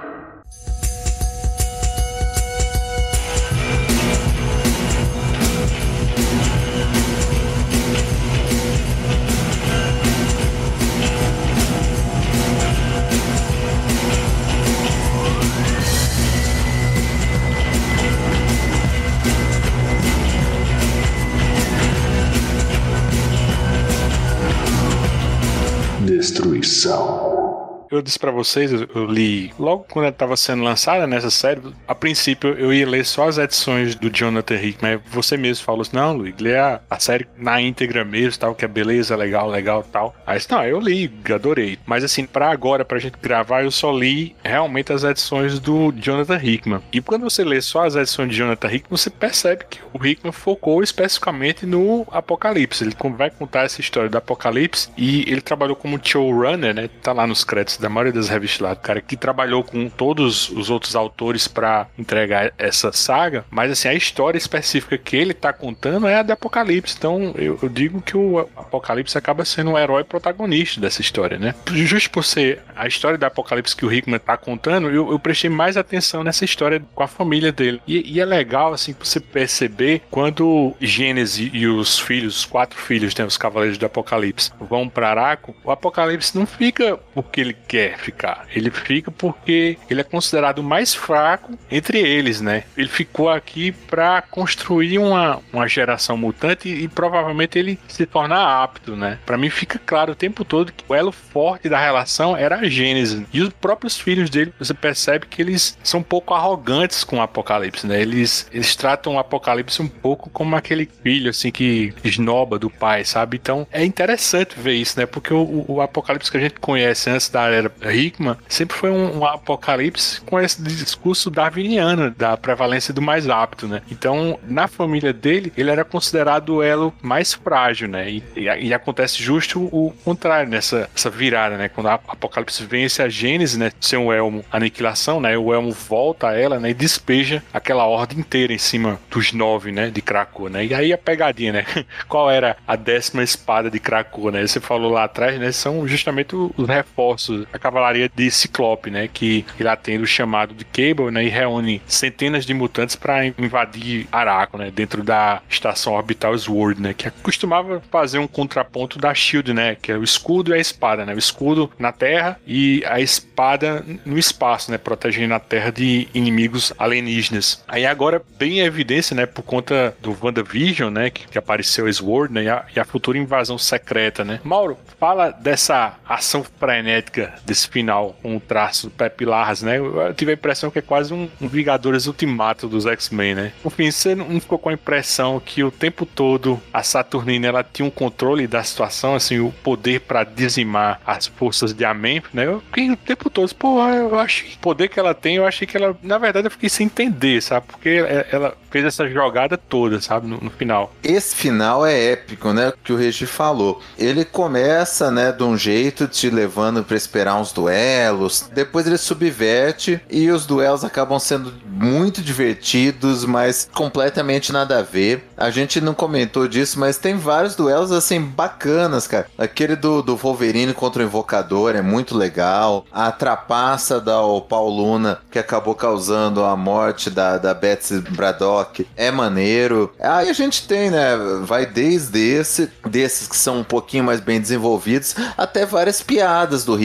Destruição eu disse para vocês, eu, li logo quando ela estava sendo lançada nessa série. A princípio eu ia ler só as edições do Jonathan Hickman. Você mesmo falou assim: não, Luiz, lê a, a, série na íntegra mesmo, tal, que é beleza, legal, legal tal. Aí não, eu li, adorei. Mas assim, para agora, pra gente gravar, eu só li realmente as edições do Jonathan Hickman. E quando você lê só as edições de Jonathan Hickman, você percebe que o Hickman focou especificamente no Apocalipse. Ele vai contar essa história do Apocalipse e ele trabalhou como showrunner, né? Tá lá nos créditos da maioria das revistas lá, cara, que trabalhou com todos os outros autores para entregar essa saga, mas assim, a história específica que ele tá contando é a de Apocalipse. Então eu, eu digo que o Apocalipse acaba sendo um herói protagonista dessa história, né? Justo por ser a história da Apocalipse que o Hickman tá contando, eu, eu prestei mais atenção nessa história com a família dele. E, e é legal, assim, você perceber quando Gênesis e os filhos, os quatro filhos, né, os Cavaleiros do Apocalipse, vão para Araco, o Apocalipse não fica porque ele quer ficar. Ele fica porque ele é considerado o mais fraco entre eles, né? Ele ficou aqui para construir uma, uma geração mutante e, e, provavelmente ele se tornar apto, né? Para mim fica claro o tempo todo que o elo forte da relação era a Gênesis. E os próprios filhos dele, você percebe que eles são um pouco arrogantes com o Apocalipse, né? Eles, eles tratam o Apocalipse um pouco como aquele filho, assim, que esnoba do pai, sabe? Então é interessante ver isso, né? Porque o, o Apocalipse que a gente conhece antes da era Hickman sempre foi um, um Apocalipse com esse discurso darwiniano da prevalência do mais apto, né? Então, na família dele, ele era considerado o elo mais frágil, né? E, e, e acontece justo o contrário nessa essa virada, né? Quando o Apocalipse vence a Gênesis, né? Sem o elmo aniquilação, né? O elmo volta a ela, né? E despeja aquela ordem inteira em cima dos nove, né? De Krakow, né? E aí a pegadinha, né? Qual era a décima espada de Krakow, né? Você falou lá atrás, né? São justamente os reforços, a cavalaria de Ciclope, né? Que ele atende o chamado de Cable, né? E reúne centenas de mutantes para invadir Araco, né? Dentro da estação orbital Sword, né? Que costumava fazer um contraponto da Shield, né? Que é o escudo e a espada, né? O escudo na Terra e a espada no espaço, né? Protegendo a Terra de inimigos alienígenas. Aí agora bem em evidência, né? Por conta do WandaVision, né? Que, que apareceu Sword, né? E a, e a futura invasão secreta, né? Mauro, fala dessa ação frenética desse final com o traço do Pepe Larras, né? Eu tive a impressão que é quase um, um Vingadores Ultimato dos X-Men, né? Enfim, você não ficou com a impressão que o tempo todo a Saturnina ela tinha um controle da situação, assim, o poder para dizimar as forças de Amen, né? Eu fiquei o tempo todo, pô, eu achei o poder que ela tem, eu achei que ela, na verdade, eu fiquei sem entender, sabe? Porque ela fez essa jogada toda, sabe? No, no final. Esse final é épico, né? Que o Regi falou. Ele começa, né, de um jeito te levando para esperar uns duelos, depois ele subverte e os duelos acabam sendo muito divertidos, mas completamente nada a ver. A gente não comentou disso, mas tem vários duelos assim bacanas, cara. Aquele do, do Wolverine contra o Invocador é muito legal. A trapaça da Pauluna, que acabou causando a morte da, da Betsy Braddock, é maneiro. Aí a gente tem, né? Vai desde esse, desses que são um pouquinho mais bem desenvolvidos, até várias piadas do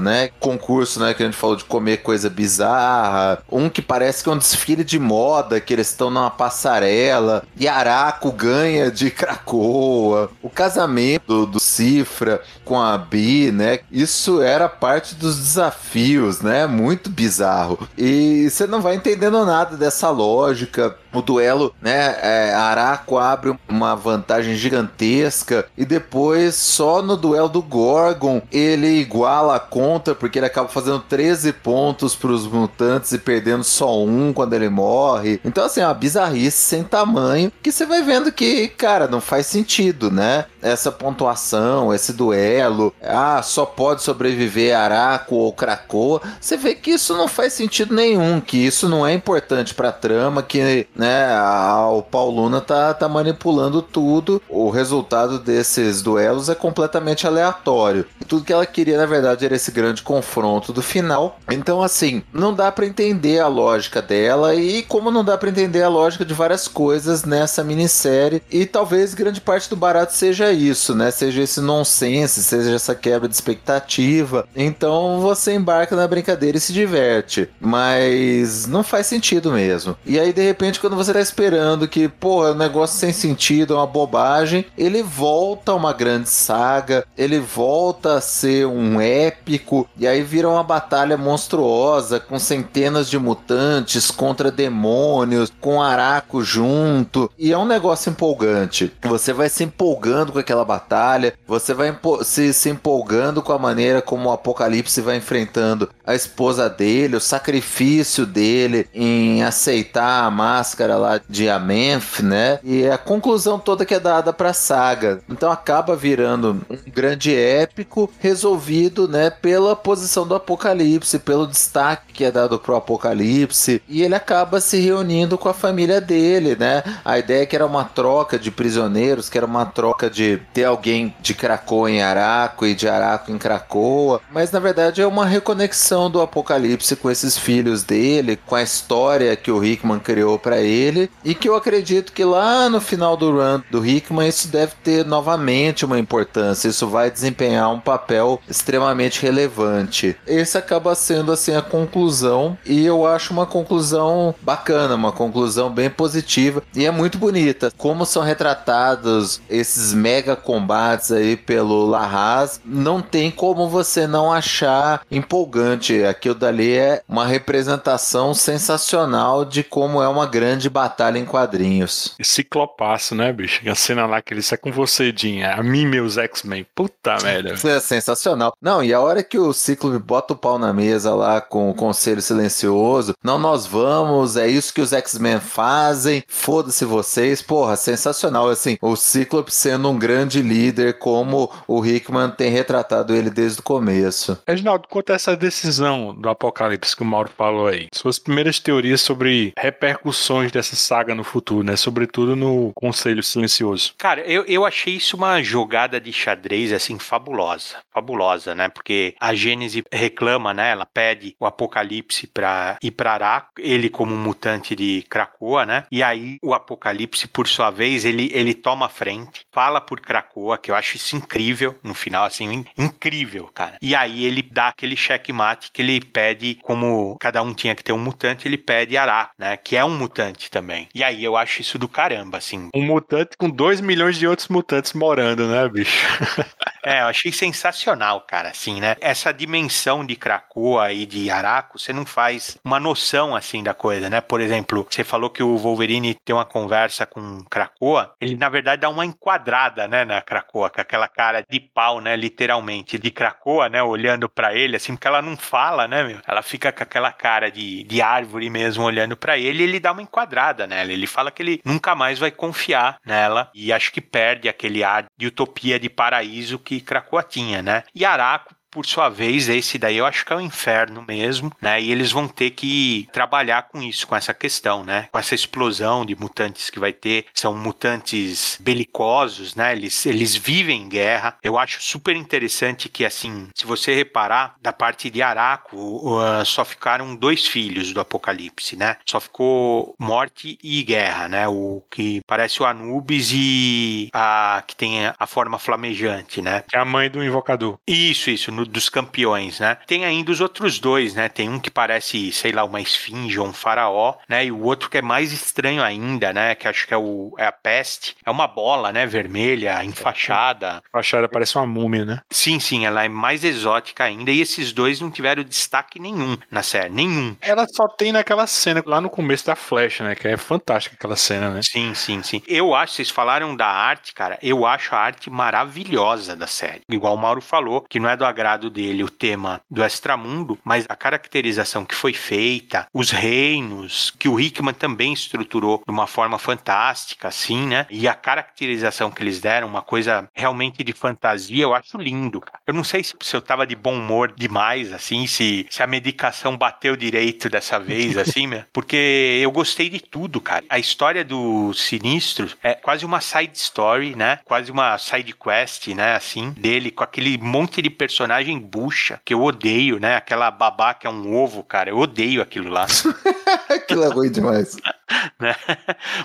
Né? Concurso, né? Que a gente falou de comer coisa bizarra. Um que parece que é um desfile de moda, que eles estão numa passarela. E Araco ganha de Cracoa. O casamento do, do Cifra com a Bi, né? Isso era parte dos desafios, né? Muito bizarro. E você não vai entendendo nada dessa lógica o duelo, né? É, Araco abre uma vantagem gigantesca e depois só no duelo do Gorgon ele iguala a conta porque ele acaba fazendo 13 pontos para os mutantes e perdendo só um quando ele morre. Então assim, é uma bizarrice sem tamanho que você vai vendo que, cara, não faz sentido, né? Essa pontuação, esse duelo, ah, só pode sobreviver Araco ou Krakoa. Você vê que isso não faz sentido nenhum, que isso não é importante para trama, que né, né? O Pauluna tá, tá manipulando tudo. O resultado desses duelos é completamente aleatório. Tudo que ela queria, na verdade, era esse grande confronto do final. Então, assim, não dá para entender a lógica dela e como não dá para entender a lógica de várias coisas nessa minissérie. E talvez grande parte do barato seja isso, né? Seja esse nonsense, seja essa quebra de expectativa. Então você embarca na brincadeira e se diverte. Mas não faz sentido mesmo. E aí, de repente, quando você tá esperando que, pô, é um negócio sem sentido, é uma bobagem, ele volta a uma grande saga, ele volta a ser um épico, e aí vira uma batalha monstruosa com centenas de mutantes contra demônios, com Araco junto, e é um negócio empolgante. Você vai se empolgando com aquela batalha, você vai se, se empolgando com a maneira como o Apocalipse vai enfrentando a esposa dele, o sacrifício dele em aceitar a máscara lá de Amenth, né? E a conclusão toda que é dada pra saga. Então acaba virando um grande épico resolvido, né, pela posição do Apocalipse, pelo destaque que é dado pro Apocalipse, e ele acaba se reunindo com a família dele, né? A ideia é que era uma troca de prisioneiros, que era uma troca de ter alguém de Krakoa em Araco e de Araco em Krakoa, mas na verdade é uma reconexão do Apocalipse com esses filhos dele, com a história que o Hickman criou para ele, e que eu acredito que lá no final do run do Hickman isso deve ter novamente uma importância, isso vai desempenhar um papel extremamente relevante. Esse acaba sendo assim a conclusão e eu acho uma conclusão bacana, uma conclusão bem positiva e é muito bonita. Como são retratados esses mega combates aí pelo Larraz, não tem como você não achar empolgante. Aquilo dali é uma representação sensacional de como é uma grande batalha em quadrinhos. Ciclopaço, né, bicho? A cena lá que ele sai com você, Dinha. A mim, meus X-Men. Puta merda. Isso é sensacional. Não, e a hora que o Ciclope bota o pau na mesa lá com o Conselho Silencioso, não, nós vamos, é isso que os X-Men fazem, foda-se vocês, porra, sensacional. Assim, o Ciclope sendo um grande líder, como o Hickman tem retratado ele desde o começo. Reginaldo, quanto a essa decisão do Apocalipse que o Mauro falou aí, suas primeiras teorias sobre repercussões dessa saga no futuro, né? Sobretudo no Conselho Silencioso. Cara, eu, eu achei isso uma jogada de xadrez, assim, fabulosa. Fabulosa, né? Porque a Gênese reclama, né? Ela pede o Apocalipse pra ir pra Araco, ele como um mutante de Krakoa, né? E aí o Apocalipse, por sua vez, ele, ele toma frente, fala por Krakoa, que eu acho isso incrível, no final, assim, in- incrível, cara. E aí ele dá aquele checkmate que ele pede, como cada um tinha que ter um mutante, ele pede Araco, né? Que é um mutante também. E aí eu acho isso do caramba, assim. Um mutante com 2 milhões de outros mutantes morando, né, bicho? É, eu achei sensacional, cara, assim, né? Essa dimensão de Krakoa e de Araco, você não faz uma noção, assim, da coisa, né? Por exemplo, você falou que o Wolverine tem uma conversa com Krakoa, ele, na verdade, dá uma enquadrada, né, na Krakoa, com aquela cara de pau, né, literalmente, de Krakoa, né, olhando pra ele, assim, porque ela não fala, né, meu? Ela fica com aquela cara de, de árvore mesmo, olhando pra ele, e ele dá uma enquadrada nela, ele fala que ele nunca mais vai confiar nela, e acho que perde aquele ar de utopia de paraíso que Krakoa tinha, né? E Araco por sua vez, esse daí eu acho que é o inferno mesmo, né? E eles vão ter que trabalhar com isso, com essa questão, né? Com essa explosão de mutantes que vai ter. São mutantes belicosos, né? Eles, eles vivem em guerra. Eu acho super interessante que, assim, se você reparar, da parte de Araco, só ficaram dois filhos do Apocalipse, né? Só ficou morte e guerra, né? O que parece o Anubis e a que tem a forma flamejante, né? Que é a mãe do invocador. Isso, isso, no, dos campeões, né? Tem ainda os outros dois, né? Tem um que parece, sei lá, uma esfinge ou um faraó, né? E o outro que é mais estranho ainda, né? Que acho que é, o, é a peste. É uma bola, né? Vermelha, enfaixada. A fachada parece uma múmia, né? Sim, sim, ela é mais exótica ainda. E esses dois não tiveram destaque nenhum na série, nenhum. Ela só tem naquela cena lá no começo da flecha, né? Que é fantástica aquela cena, né? Sim, sim, sim. Eu acho, vocês falaram da arte, cara, eu acho a arte maravilhosa da série. Igual o Mauro falou, que não é do agrado dele o tema do extramundo, mas a caracterização que foi feita, os reinos, que o Hickman também estruturou de uma forma fantástica, assim, né? E a caracterização que eles deram, uma coisa realmente de fantasia, eu acho lindo, cara. Eu não sei se, se eu tava de bom humor demais, assim, se, se a medicação bateu direito dessa vez, assim, né? Porque eu gostei de tudo, cara. A história do Sinistro é quase uma side story, né? Quase uma side quest, né? Assim, dele com aquele monte de personagem bucha que eu odeio, né? Aquela babá que é um ovo, cara. Eu odeio aquilo lá. Aquilo é ruim demais. né?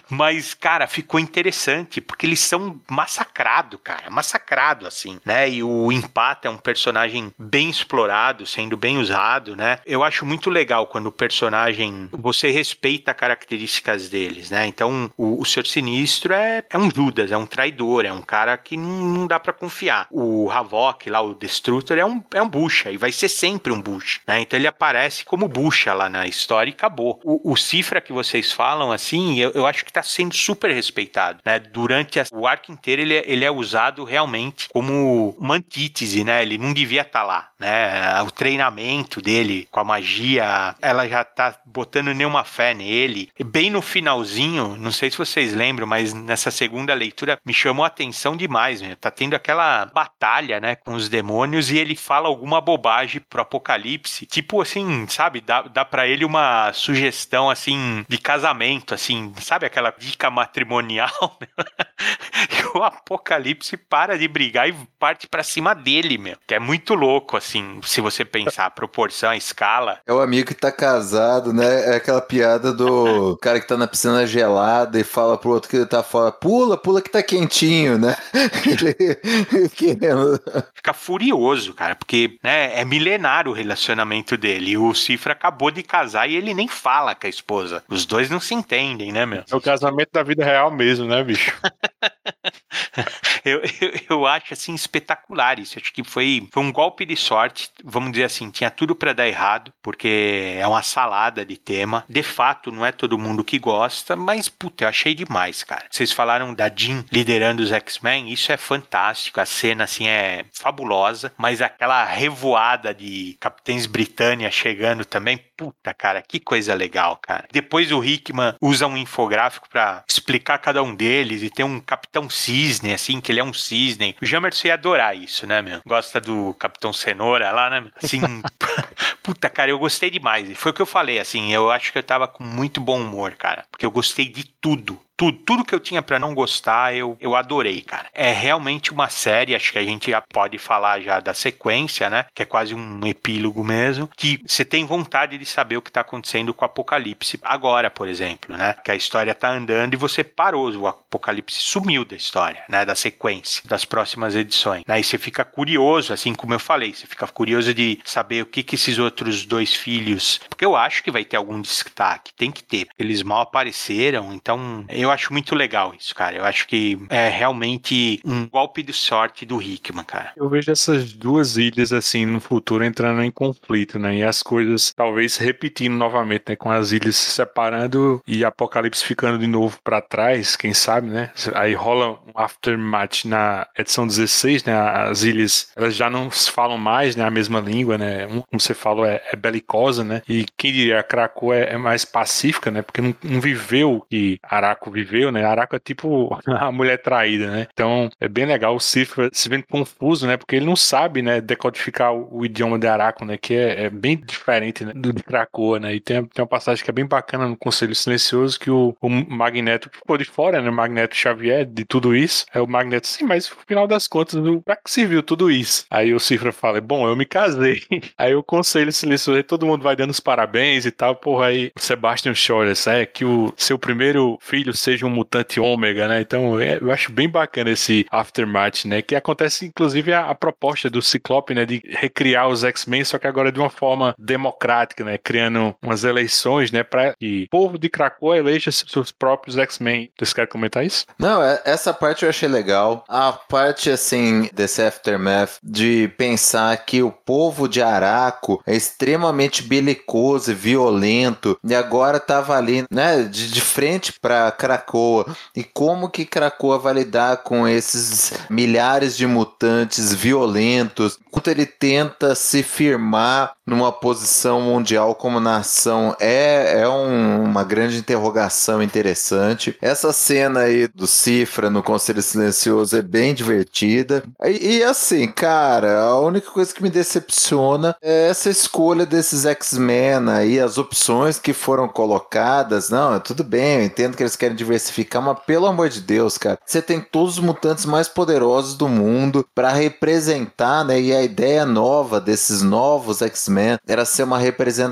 Mas, cara, ficou interessante, porque eles são massacrados, cara, massacrado assim, né? E o Empata é um personagem bem explorado, sendo bem usado, né? Eu acho muito legal quando o personagem, você respeita características deles, né? Então, o, o Ser Sinistro é, é um Judas, é um traidor, é um cara que não, não dá para confiar. O Havok lá, o Destrutor, é um, é um bucha e vai ser sempre um bucha, né? Então ele aparece como bucha lá na história e acabou. O, o Cifra que vocês falam, assim, eu, eu acho que tá sendo super respeitado, né? Durante a, o arco inteiro ele, é, ele é usado realmente como uma antítese, né? Ele não devia estar tá lá, né? O treinamento dele com a magia, ela já tá botando nenhuma fé nele. Bem no finalzinho, não sei se vocês lembram, mas nessa segunda leitura me chamou a atenção demais, né? Tá tendo aquela batalha, né, com os demônios e ele fala alguma bobagem pro Apocalipse, tipo assim, sabe? Dá, dá para ele uma sugestão assim de casamento, assim, sabe aquela dica matrimonial? e o Apocalipse para de brigar e parte para cima dele, meu. Que é muito louco, assim, se você pensar a proporção, a escala. É o amigo que tá casado, né? É aquela piada do cara que tá na piscina gelada e fala pro outro que tá fora, pula, pula que tá quentinho, né? Fica furioso, cara, porque né, é milenário o relacionamento dele. O Cifra acabou de casar e ele nem fala com a esposa. Os dois não se entendem, né, meu? É o casamento da vida real mesmo, né, bicho? eu, eu, eu, acho assim espetacular isso. Acho que foi, foi um golpe de sorte. Vamos dizer assim, tinha tudo para dar errado, porque é uma salada de tema. De fato, não é todo mundo que gosta, mas puta, eu achei demais, cara. Vocês falaram da Jean liderando os X-Men, isso é fantástico. A cena assim é fabulosa, mas aquela revoada de Capitães Britânia chegando também, puta, cara, que coisa legal, cara. Depois o Hickman usa um infográfico para explicar cada um deles e tem um Capitão Cisne, assim, que ele é um cisne. O Jamerson ia adorar isso, né, meu? Gosta do Capitão Cenoura lá, né? Assim, puta, cara, eu gostei demais. Foi o que eu falei, assim, eu acho que eu tava com muito bom humor, cara, porque eu gostei de tudo tudo, tudo que eu tinha para não gostar, eu, eu adorei, cara. É realmente uma série, acho que a gente já pode falar já da sequência, né? Que é quase um epílogo mesmo, que você tem vontade de saber o que tá acontecendo com o Apocalipse agora, por exemplo, né? Que a história tá andando e você parou, o Apocalipse sumiu da história, né? Da sequência, das próximas edições. Aí você fica curioso, assim como eu falei, você fica curioso de saber o que que esses outros dois filhos, porque eu acho que vai ter algum destaque, tem que ter. Eles mal apareceram, então eu acho muito legal isso, cara. Eu acho que é realmente um golpe de sorte do Hickman, cara. Eu vejo essas duas ilhas, assim, no futuro entrando em conflito, né? E as coisas talvez repetindo novamente, né? Com as ilhas se separando e Apocalipse ficando de novo para trás, quem sabe, né? Aí rola um aftermath na edição 16, né? As ilhas, elas já não falam mais, né? A mesma língua, né? Como você falou, é, é belicosa, né? E quem diria, a Krakow é, é mais pacífica, né? Porque não, não viveu o que Araco viveu viveu, né? Araco é tipo a mulher traída, né? Então é bem legal o Cifra se vendo confuso, né? Porque ele não sabe, né, decodificar o, o idioma de Araco, né? Que é, é bem diferente né? do de né? E tem, tem uma passagem que é bem bacana no Conselho Silencioso que o, o Magneto ficou de fora, né? O Magneto Xavier de tudo isso. É o Magneto, sim, mas no final das contas, pra que se viu tudo isso? Aí o Cifra fala, bom, eu me casei. Aí o Conselho Silencioso, todo mundo vai dando os parabéns e tal. Porra, aí Sebastian Shaw, é que o seu primeiro filho seja um mutante ômega, né? Então é, eu acho bem bacana esse Aftermath, né? Que acontece inclusive a, a proposta do Ciclope, né? De recriar os X-Men, só que agora de uma forma democrática, né? Criando umas eleições, né? Para que o povo de Krakoa eleja seus próprios X-Men. Vocês querem comentar isso? Não, é, essa parte eu achei legal. A parte, assim, desse Aftermath, de pensar que o povo de Araco é extremamente belicoso e violento, e agora tava ali, né? De, de frente para Krakoa e como que Krakoa vai lidar com esses milhares de mutantes violentos, enquanto ele tenta se firmar numa posição mundial como nação é, é um, uma grande interrogação interessante. Essa cena aí do Cifra no Conselho Silencioso é bem divertida. E, e assim, cara, a única coisa que me decepciona é essa escolha desses X-Men aí, as opções que foram colocadas. Não, tudo bem, eu entendo que eles querem diversificar, mas pelo amor de Deus, cara, você tem todos os mutantes mais poderosos do mundo para representar, né? E a ideia nova desses novos X-Men era ser uma representação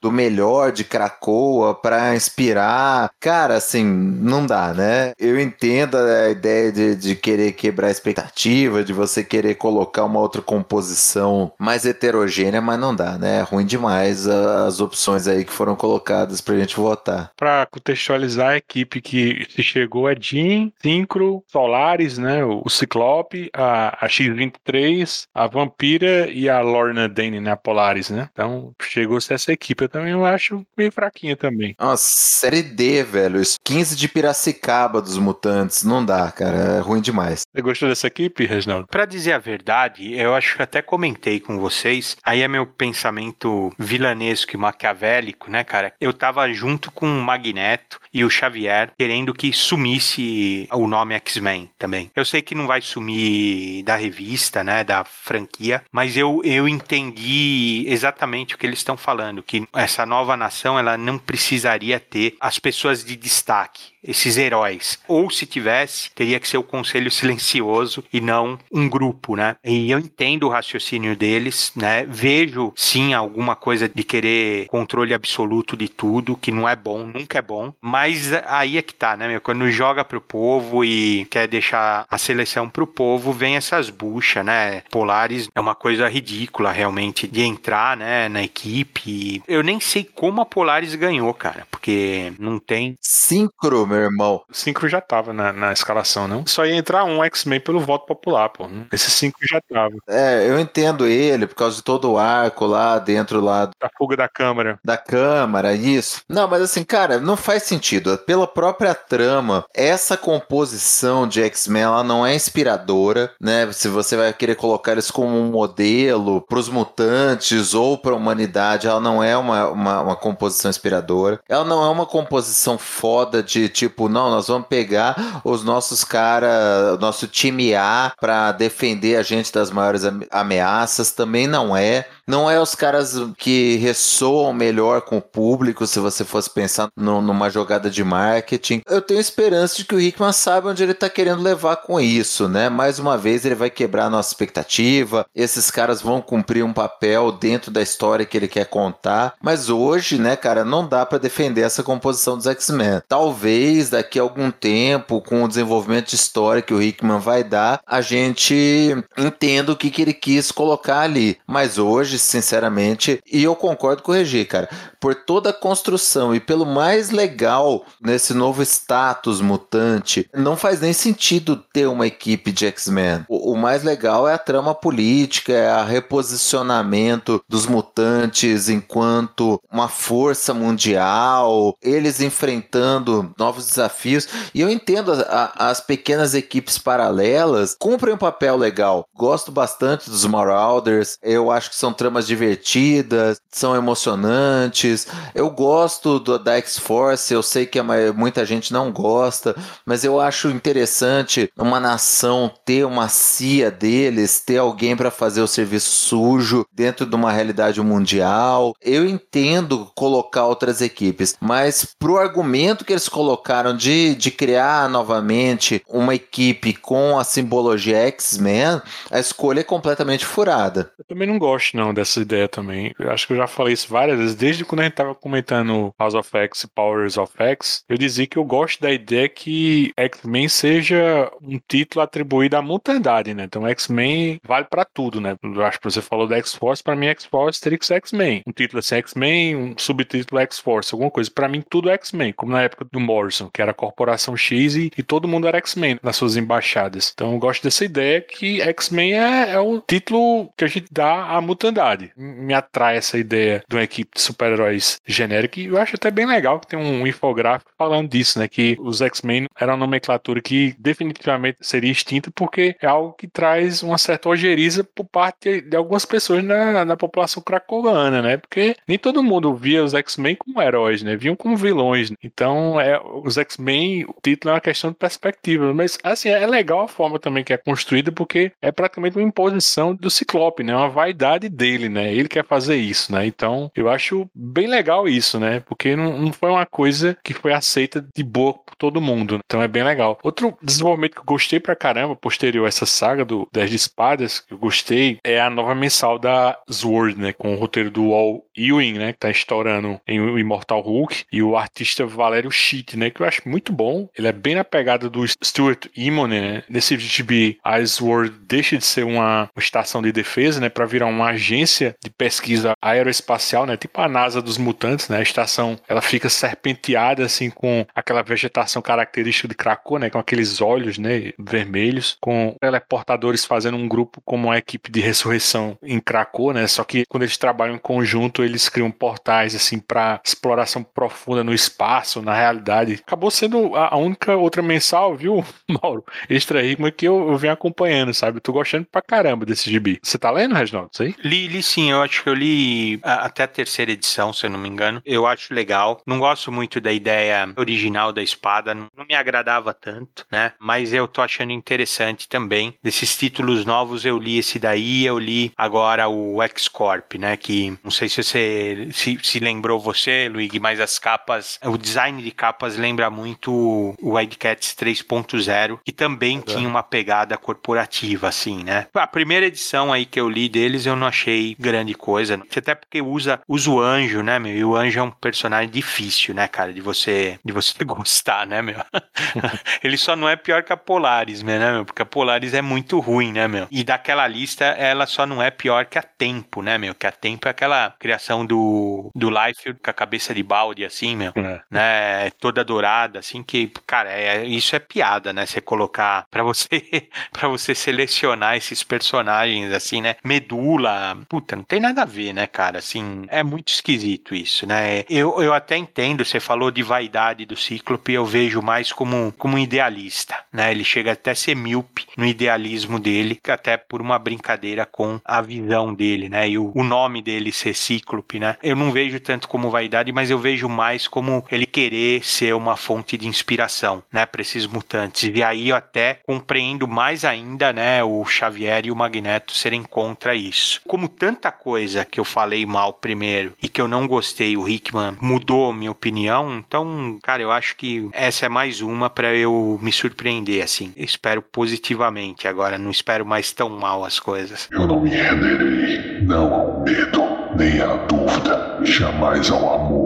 do melhor de Krakoa para inspirar. Cara, assim, não dá, né? Eu entendo a ideia de, de querer quebrar a expectativa, de você querer colocar uma outra composição mais heterogênea, mas não dá, né? É ruim demais as opções aí que foram colocadas pra gente votar. Pra contextualizar, é equipe que se chegou é Jean, Synchro, Solaris, né? O, Ciclope, a, a X-23, a Vampira e a Lorna Dane, né? A Polaris, né? Então chegou-se essa equipe. Eu também eu acho meio fraquinha também. Nossa, série D, velho. 15 de Piracicaba dos mutantes. Não dá, cara. É ruim demais. Você gostou dessa equipe, Reginaldo? Pra dizer a verdade, eu acho que até comentei com vocês. Aí é meu pensamento vilanesco e maquiavélico, né, cara? Eu tava junto com o Magneto e o Xavier querendo que sumisse o nome X-Men também. Eu sei que não vai sumir da revista, né, da franquia, mas eu, eu entendi exatamente o que eles estão falando, que essa nova nação ela não precisaria ter as pessoas de destaque esses heróis. Ou se tivesse, teria que ser o conselho silencioso e não um grupo, né? E eu entendo o raciocínio deles, né? Vejo sim alguma coisa de querer controle absoluto de tudo, que não é bom, nunca é bom, mas aí é que tá, né, meu? Quando joga pro povo e quer deixar a seleção pro povo, vem essas buchas, né? Polaris é uma coisa ridícula realmente de entrar, né, na equipe. Eu nem sei como a Polaris ganhou, cara, porque não tem Sincro, meu irmão. O Synchro já tava na, na escalação, não? Só ia entrar um X-Men pelo voto popular, pô. Esse Synchro já tava. É, eu entendo ele por causa de todo o arco lá dentro lá Da fuga da Câmara. da Câmara, isso. Não, mas assim, cara, não faz sentido. Pela própria trama, essa composição de X-Men, ela não é inspiradora, né? Se você vai querer colocar eles como um modelo pros mutantes ou pra humanidade, ela não é uma, uma, uma composição inspiradora. Ela não é uma composição foda de tipo, não, nós vamos pegar os nossos caras, nosso time A pra defender a gente das maiores ame- ameaças. Também não é. Não é os caras que ressoam melhor com o público, se você fosse pensar no- numa jogada de marketing. Eu tenho esperança de que o Hickman sabe onde ele tá querendo levar com isso, né? Mais uma vez, ele vai quebrar a nossa expectativa. Esses caras vão cumprir um papel dentro da história que ele quer contar. Mas hoje, né, cara, não dá pra defender essa composição dos X-Men. Talvez daqui a algum tempo, com o desenvolvimento de história que o Hickman vai dar, a gente entenda o que, que ele quis colocar ali. Mas hoje, sinceramente, e eu concordo com o Regi, cara, por toda a construção e pelo mais legal nesse novo status mutante, não faz nem sentido ter uma equipe de X-Men. O, o mais legal é a trama política, é a reposicionamento dos mutantes enquanto uma força mundial, eles enfrentando novos desafios. E eu entendo a- as pequenas equipes paralelas cumprem um papel legal. Gosto bastante dos Marauders, eu acho que são tramas divertidas, são emocionantes. Eu gosto do- da X-Force, eu sei que a muita gente não gosta, mas eu acho interessante uma nação ter uma CIA deles, ter alguém para fazer o serviço sujo dentro de uma realidade mundial. Eu entendo colocar outras equipes, mas pro argumento que eles colocaram de, de criar novamente uma equipe com a simbologia X-Men, a escolha é completamente furada. Eu também não gosto, não, dessa ideia também. Eu acho que eu já falei isso várias vezes, desde quando a gente tava comentando House of X e Powers of X, eu dizia que eu gosto da ideia que X-Men seja um título atribuído à mutandade, né? Então X-Men vale pra tudo, né? Eu acho que você falou da X-Force, pra mim X-Force teria que ser X-Men. Um título assim X-Men, um subtítulo X-Force, alguma coisa. Pra mim tudo é X-Men, como na época do Morrison, que era a Corporação X e, e todo mundo era X-Men nas suas embaixadas. Então eu gosto dessa ideia que X-Men é, é título que a gente dá à mutandade. Me atrai essa ideia de uma equipe de super-heróis genérica e eu acho até bem legal que tem um infográfico falando disso, né? Que os X-Men era uma nomenclatura que definitivamente seria extinta porque é algo que traz uma certa ojeriza por parte de algumas pessoas na, na população cracovana, né? Porque nem todo mundo via os X-Men como heróis, né? Viam como vilões. Então, é, os X-Men, o título é uma questão de perspectiva. Mas, assim, é legal a forma também que é construída, porque é praticamente uma imposição do Ciclope, né? Uma vaidade dele, né? Ele quer fazer isso, né? Então, eu acho bem legal isso, né? Porque não, não foi uma coisa que foi aceita de boa por todo mundo. Então, é bem legal. Outro desenvolvimento que eu gostei pra caramba, posterior a essa saga do 10 de espadas, que eu gostei, é a nova mensal da Sword, né? Com o roteiro do Wall Ewing, né? Que tá estourando em O Imortal Hulk. E o artista Valério Schitt, né? Que eu acho muito bom. Ele é bem na pegada do Stuart Immonen, né? Nesse gibi, a Sword deixa de ser uma, estação de defesa, né? Para virar uma agência de pesquisa aeroespacial, né? Tipo a NASA dos mutantes, né? A estação, ela fica serpenteada, assim, com aquela vegetação característica de Krakow, né? Com aqueles olhos, né? Vermelhos, com teleportadores fazendo um grupo como uma equipe de ressurreição em Krakow, né? Só que quando eles trabalham em conjunto, eles criam portais, assim, para exploração profunda no espaço, na realidade. Acabou sendo a única outra mensal, viu, Mauro? Extra que eu, eu venho acompanhando, sabe? Eu tô gostando pra caramba desse gibi. Você tá lendo, Reginaldo? Isso aí? Li, li sim, eu acho que eu li até a terceira edição, se eu não me engano. Eu acho legal. Não gosto muito da ideia original da espada, não me agradava tanto, né? Mas eu tô achando interessante também. Desses títulos novos, eu li esse daí, eu li agora o X-Corp, né? Que não sei se você se, se lembrou você, Luigi, mas as capas, o design de capas lembra muito o Wildcats 3.0, que também é. tinha uma pegada corporativa, assim, né? A primeira edição aí que eu li deles, eu não achei grande coisa. Até porque usa, usa o anjo, né, meu? E o anjo é um personagem difícil, né, cara? De você, de você gostar, né, meu? Ele só não é pior que a Polaris, né, meu? Porque a Polaris é muito ruim, né, meu? E daquela lista, ela só não é pior que a Tempo, né, meu? Que a Tempo é aquela criação do, do Life com a cabeça de balde, assim, meu. É. Né? Toda dourada, assim, que, cara, é, isso é piada, né? Você colocar para você para você selecionar esses personagens, assim, né? Medula, puta, não tem nada a ver, né, cara? Assim, é muito esquisito isso, né? Eu, eu até entendo, você falou de vaidade do Cíclope, eu vejo mais como, como um idealista, né? Ele chega até a ser míope no idealismo dele, até por uma brincadeira com a visão dele, né? E o, o nome dele ser Cíclope, né? Eu não vejo tanto como vaidade, mas eu vejo mais como ele querer ser uma fonte de inspiração, né? Para esses mutantes. E aí eu até compreendo mais ainda, né? O Xavier e o Magneto serem contra isso. Como tanta coisa que eu falei mal primeiro e que eu não gostei, o Hickman mudou minha opinião, então, cara, eu acho que essa é mais uma para eu me surpreender, assim. Eu espero positivamente agora, não espero mais tão mal as coisas. Eu não me renderei, não ao medo, nem à dúvida, jamais ao amor,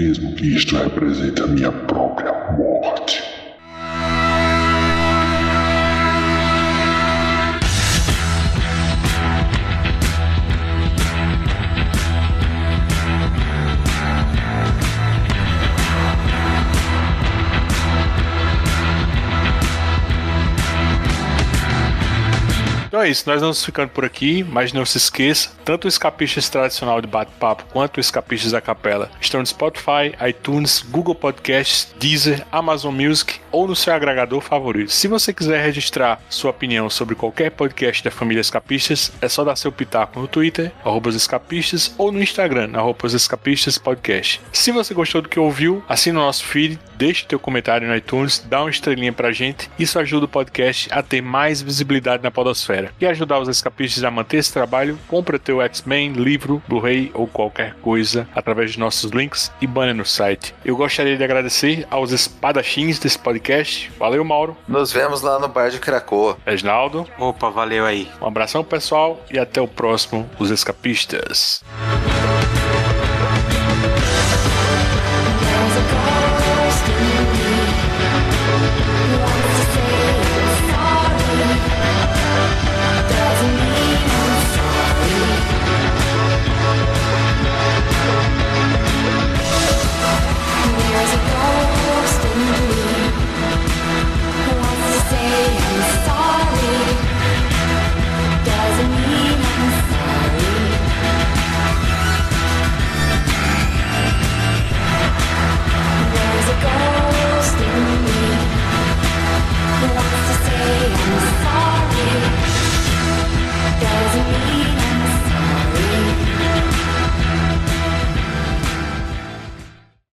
mesmo que isto represente a minha própria morte. Então é isso, nós vamos ficando por aqui, mas não se esqueça, tanto o Escapistas tradicional de bate-papo quanto o Escapistas da Capela estão no Spotify, iTunes, Google Podcasts, Deezer, Amazon Music ou no seu agregador favorito. Se você quiser registrar sua opinião sobre qualquer podcast da família Escapistas, é só dar seu pitaco no Twitter, arroba escapistas, ou no Instagram, arroba escapistas podcast. Se você gostou do que ouviu, assine o nosso feed, deixe teu comentário no iTunes, dá uma estrelinha pra gente, isso ajuda o podcast a ter mais visibilidade na podosfera Quer ajudar os escapistas a manter esse trabalho? Compra teu X-Men, livro, Blu-ray ou qualquer coisa através de nossos links e banner no site. Eu gostaria de agradecer aos espadachins desse podcast. Valeu, Mauro. Nos vemos lá no bar de Cracoa. Reginaldo. Opa, valeu aí. Um abração, pessoal, e até o próximo, Os Escapistas.